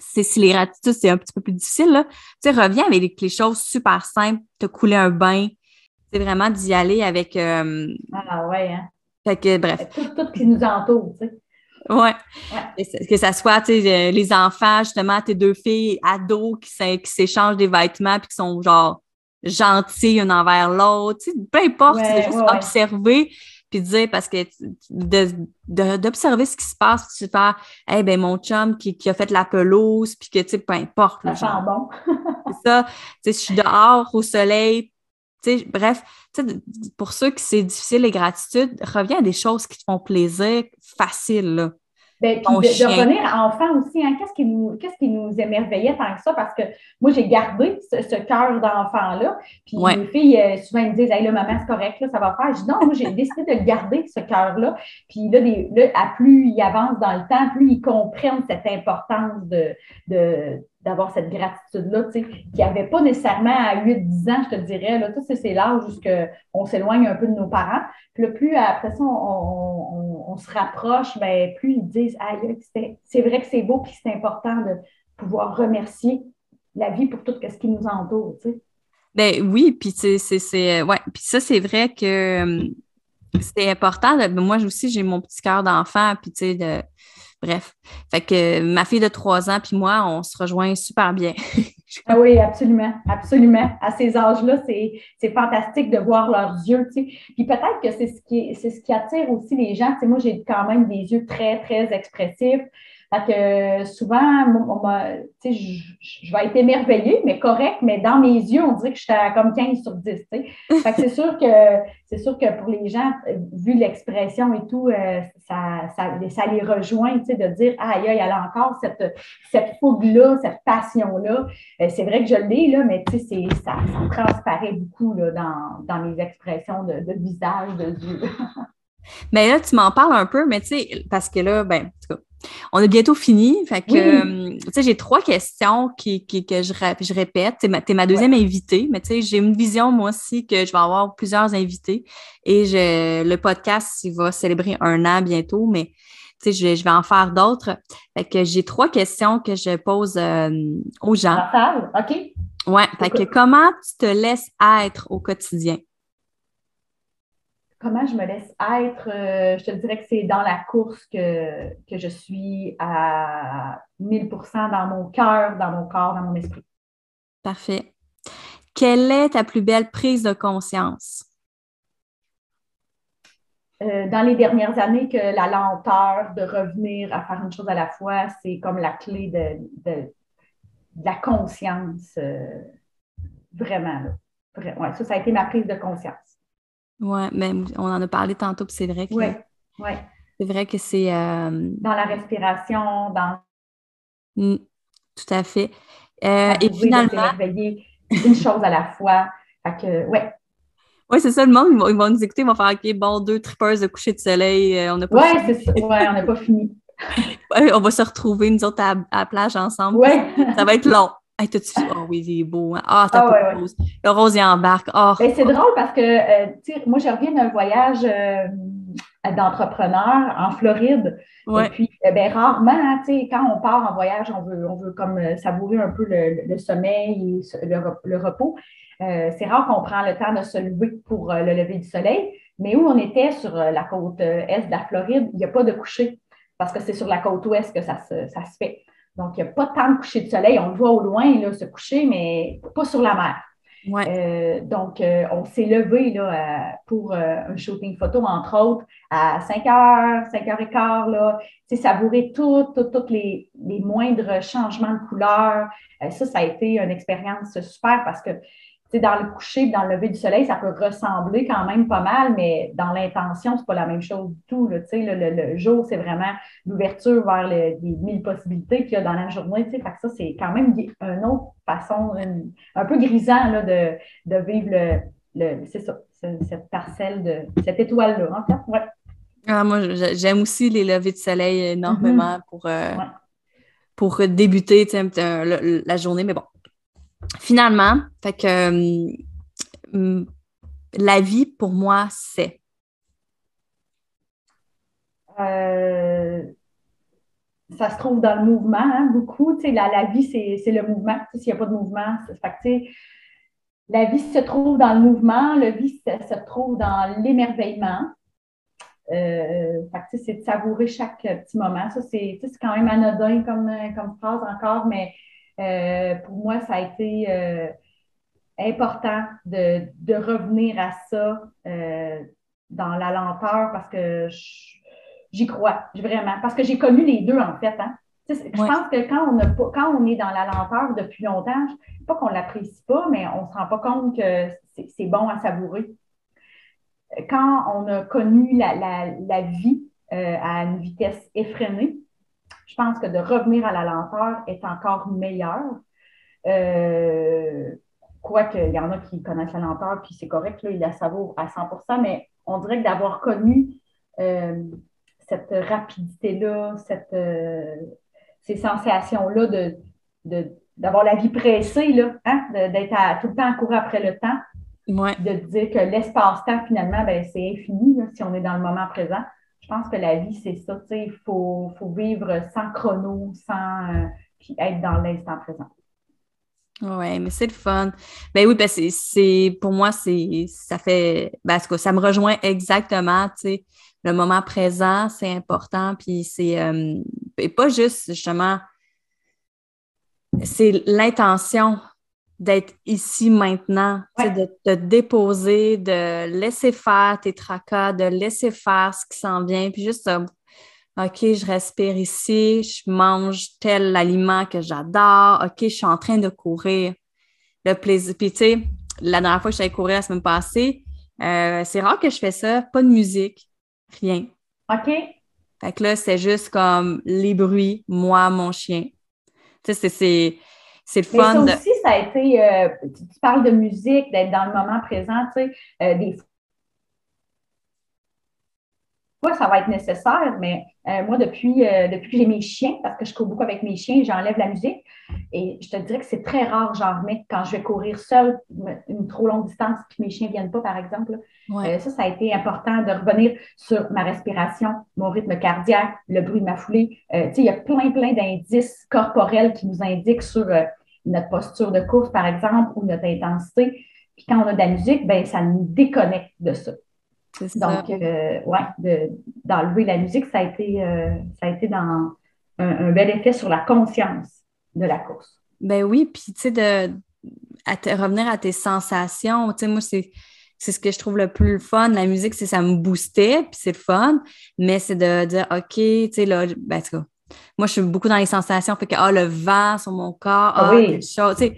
c'est si les gratitudes, c'est un petit peu plus difficile, là, tu sais, reviens avec les choses super simples, te couler un bain, c'est vraiment d'y aller avec... Euh, ah ouais, hein? Fait que, bref. Tout, tout qui nous entoure, tu sais. Ouais. ouais. Que ça soit tu sais, les enfants, justement, tes deux filles ados qui s'échangent des vêtements puis qui sont genre gentil une envers l'autre. peu importe, c'est juste observer puis dire parce que d'observer ce qui se passe, tu fais hey, ben mon chum qui, a fait la pelouse, puis que tu sais, peu importe. Ça sent bon. [LAUGHS] c'est ça. Tu sais, je suis dehors au soleil. Tu sais, bref, pour ceux qui c'est difficile les gratitudes, reviens à des choses qui te font plaisir facile. Là. Ben, puis de, de, revenir enfant aussi, hein, qu'est-ce qui, nous, qu'est-ce qui nous émerveillait tant que ça? Parce que moi, j'ai gardé ce, ce cœur d'enfant-là. Puis mes filles, euh, souvent, elles me disent Hey, là, maman, c'est correct, là, ça va faire. Je dis non, moi, j'ai décidé de garder ce cœur-là. Puis là, des, là, à plus ils avancent dans le temps, plus ils comprennent cette importance de, de d'avoir cette gratitude-là, tu sais, qui avait pas nécessairement à 8-10 ans, je te dirais. Là, c'est l'âge où on s'éloigne un peu de nos parents. Puis plus après ça, on, se rapproche, bien, plus ils disent Ah, c'est vrai que c'est beau, puis c'est important de pouvoir remercier la vie pour tout ce qui nous entoure, tu sais. Ben oui, puis c'est ouais, puis ça, c'est vrai que hum, c'est important. Ben, moi aussi, j'ai mon petit cœur d'enfant, puis tu sais, Bref. Fait que ma fille de trois ans puis moi, on se rejoint super bien. [LAUGHS] ah oui, absolument, absolument. À ces âges-là, c'est fantastique de voir leurs yeux, tu. Puis peut-être que c'est ce qui qui attire aussi les gens. Moi, j'ai quand même des yeux très, très expressifs. Fait que souvent, je, je vais être émerveillée, mais correct, mais dans mes yeux, on dirait que j'étais à comme 15 sur 10. [LAUGHS] Fait que c'est sûr que c'est sûr que pour les gens, vu l'expression et tout, euh, ça, ça, ça, les rejoint, de dire Aïe, aïe, elle a encore cette, cette fougue-là, cette passion-là. Euh, c'est vrai que je l'ai, là, mais ça, ça transparaît beaucoup là, dans, dans mes expressions de, de visage, de yeux. [LAUGHS] mais là, tu m'en parles un peu, mais tu sais, parce que là, ben, en tout cas, on a bientôt fini. Fait que, euh, tu sais, j'ai trois questions qui, que je, je répète. Tu es ma, deuxième invitée, mais tu sais, j'ai une vision, moi aussi, que je vais avoir plusieurs invités. Et je, le podcast, il va célébrer un an bientôt, mais tu sais, je, vais en faire d'autres. Fait que j'ai trois questions que je pose euh, aux gens. OK. Ouais. Fait que comment tu te laisses être au quotidien? Comment je me laisse être, euh, je te dirais que c'est dans la course que, que je suis à 1000% dans mon cœur, dans mon corps, dans mon esprit. Parfait. Quelle est ta plus belle prise de conscience? Euh, dans les dernières années, que la lenteur de revenir à faire une chose à la fois, c'est comme la clé de, la conscience. Euh, vraiment. Là. ça, ça a été ma prise de conscience. Oui, mais on en a parlé tantôt, puis c'est vrai que. Oui, ouais. C'est vrai que c'est. Euh, dans la respiration, dans Mm, tout à fait. Euh, et finalement. une chose à la fois. Fait que, ouais. Oui, c'est ça, le monde, ils vont, nous écouter, ils vont faire OK, bon, deux trippers de coucher de soleil, euh, on n'a pas ouais, c'est ça. Ouais, on n'a pas fini. [LAUGHS] on va se retrouver, nous autres, à, la plage ensemble. Ouais. Ça va être long. Hey, t'as-tu... Oh oui, il est beau. Hein? Ah, t'as ah, pas ouais, rose. Le rose, il embarque. Oh. Ben, c'est drôle parce que, euh, tu sais, moi, je reviens d'un voyage euh, d'entrepreneur en Floride. Et puis, euh, ben, rarement, hein, tu sais, quand on part en voyage, on veut, on veut comme savourer un peu le, sommeil et le, repos. c'est rare qu'on prend le temps de se lever pour le lever du soleil. Mais où on était sur la côte est de la Floride, il n'y a pas de coucher parce que c'est sur la côte ouest que ça ça se fait. Donc, il n'y a pas tant de coucher de soleil. On le voit au loin là, se coucher, mais pas sur la mer. Euh, donc, euh, on s'est levé là, euh, pour un shooting photo, entre autres, à 5 h, 5 h 15 là, savourer tous les, les, moindres changements de couleur. ça, ça a été une expérience super parce que dans le coucher, dans le lever du soleil, ça peut ressembler quand même pas mal, mais dans l'intention, c'est pas la même chose du tout. le, le, jour, c'est vraiment l'ouverture vers les mille possibilités qu'il y a dans la journée. Fait que ça, c'est quand même une autre façon, un peu grisant là, de, de vivre le, c'est ça, cette parcelle de cette étoile-là, en fait. Ouais. Ah, moi, j'aime aussi les levées de soleil énormément mm-hmm. pour, euh, pour débuter la journée, mais bon, finalement, fait que euh, la vie pour moi, c'est. Euh, ça se trouve dans le mouvement, hein, beaucoup. La, la vie, c'est le mouvement. S'il n'y a pas de mouvement, la vie se trouve dans le mouvement, la vie se, trouve dans l'émerveillement. Euh, c'est de savourer chaque petit moment. C'est quand même anodin comme, comme phrase encore, mais pour moi, ça a été euh, important de, revenir à ça euh, dans la lenteur parce que j'y crois, vraiment. Parce que j'ai connu les deux, en fait. Hein. Je pense que quand on, a, quand on est dans la lenteur depuis longtemps, pas qu'on ne l'apprécie pas, mais on ne se rend pas compte que c'est bon à savourer. Quand on a connu la, la vie à une vitesse effrénée, je pense que de revenir à la lenteur est encore meilleur. Euh, Quoique, il y en a qui connaissent la lenteur, puis c'est correct, là, ils la savourent à 100% mais on dirait que d'avoir connu euh, cette rapidité-là, cette, euh, ces sensations-là de, d'avoir la vie pressée, là, hein, d'être tout le temps à courir après le temps, de dire que l'espace-temps, finalement, ben, c'est infini si on est dans le moment présent je pense que la vie, c'est ça. Il faut, vivre sans chrono, sans euh, être dans l'instant présent. Oui, mais c'est le fun. Ben oui, ben c'est pour moi, c'est ça fait ben, ça me rejoint exactement, tu sais, le moment présent, c'est important, puis c'est euh, pas juste justement, c'est l'intention d'être ici maintenant, de te déposer, de laisser faire tes tracas, de laisser faire ce qui s'en vient, puis juste, OK, je respire ici, je mange tel aliment que j'adore, OK, je suis en train de courir. Le plaisir. Puis, tu sais, la dernière fois que suis courir la semaine passée, euh, c'est rare que je fais ça, pas de musique, rien. OK. Fait que là, c'est juste comme les bruits, moi, mon chien. Tu sais, c'est c'est le fun. Mais ça aussi, ça a été, euh, tu, parles de musique, d'être dans le moment présent, tu sais, euh, des fois, ça va être nécessaire, mais euh, moi, depuis, depuis que j'ai mes chiens, parce que je cours beaucoup avec mes chiens, j'enlève la musique. Et je te dirais que c'est très rare, j'en remets quand je vais courir seule une, trop longue distance, puis mes chiens ne viennent pas, par exemple. ça, ça a été important de revenir sur ma respiration, mon rythme cardiaque, le bruit de ma foulée. tu sais, il y a plein, plein d'indices corporels qui nous indiquent sur notre posture de course, par exemple, ou notre intensité. Puis quand on a de la musique, ben, ça nous déconnecte de ça. Donc, euh, ouais, d'enlever la musique, ça a été, euh, ça a été dans un, bel effet sur la conscience de la course. Ben oui, puis tu sais, de revenir à tes sensations, tu sais, moi, c'est c'est ce que je trouve le plus fun. La musique, c'est ça me boostait, puis c'est le fun, mais c'est de dire, OK, tu sais, là, ben, en moi, je suis beaucoup dans les sensations. Fait que, ah, le vent sur mon corps, ah, oui. quelque chose. Tu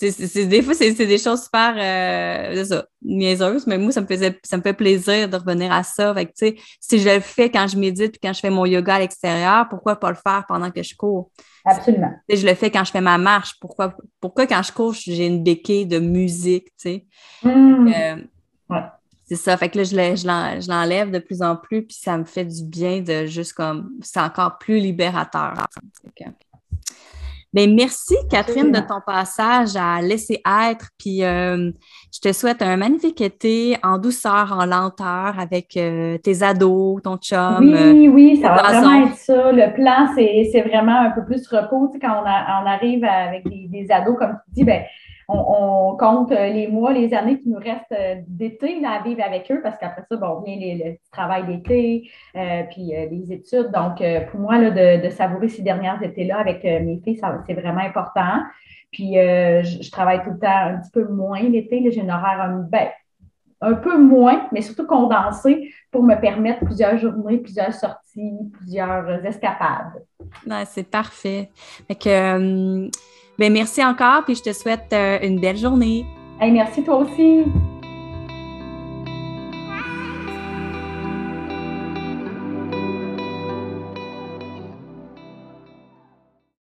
des fois, c'est des choses super euh, ça, niaiseuses, mais moi, ça me faisait ça me fait plaisir de revenir à ça. Fait que, si je le fais quand je médite puis quand je fais mon yoga à l'extérieur, pourquoi pas le faire pendant que je cours? Absolument. je le fais quand je fais ma marche. Pourquoi, pourquoi quand je cours, j'ai une béquille de musique, tu sais? Mmh. Euh, c'est ça. Fait que là, je l'enlève de plus en plus, puis ça me fait du bien de juste comme. C'est encore plus libérateur. Bien, merci, Catherine, de ton passage à laisser être. Puis euh, je te souhaite un magnifique été en douceur, en lenteur avec euh, tes ados, ton chum. Oui, euh, oui, ça va vraiment être ça. Le plan, c'est vraiment un peu plus repos. Tu sais, quand on, arrive avec des, des, ados, comme tu dis, ben on, compte euh, les mois, les années qui nous restent euh, d'été à vivre avec eux parce qu'après ça, bon, vient le travail d'été, euh, puis les études. Donc, pour moi, de, savourer ces dernières étés-là avec mes filles, c'est vraiment important. Puis, je, travaille tout le temps un petit peu moins l'été. J'ai un horaire un, ben, un peu moins, mais surtout condensé pour me permettre plusieurs journées, plusieurs sorties, plusieurs escapades. c'est parfait. Fait que, ben, merci encore, puis je te souhaite euh, une belle journée. merci toi aussi.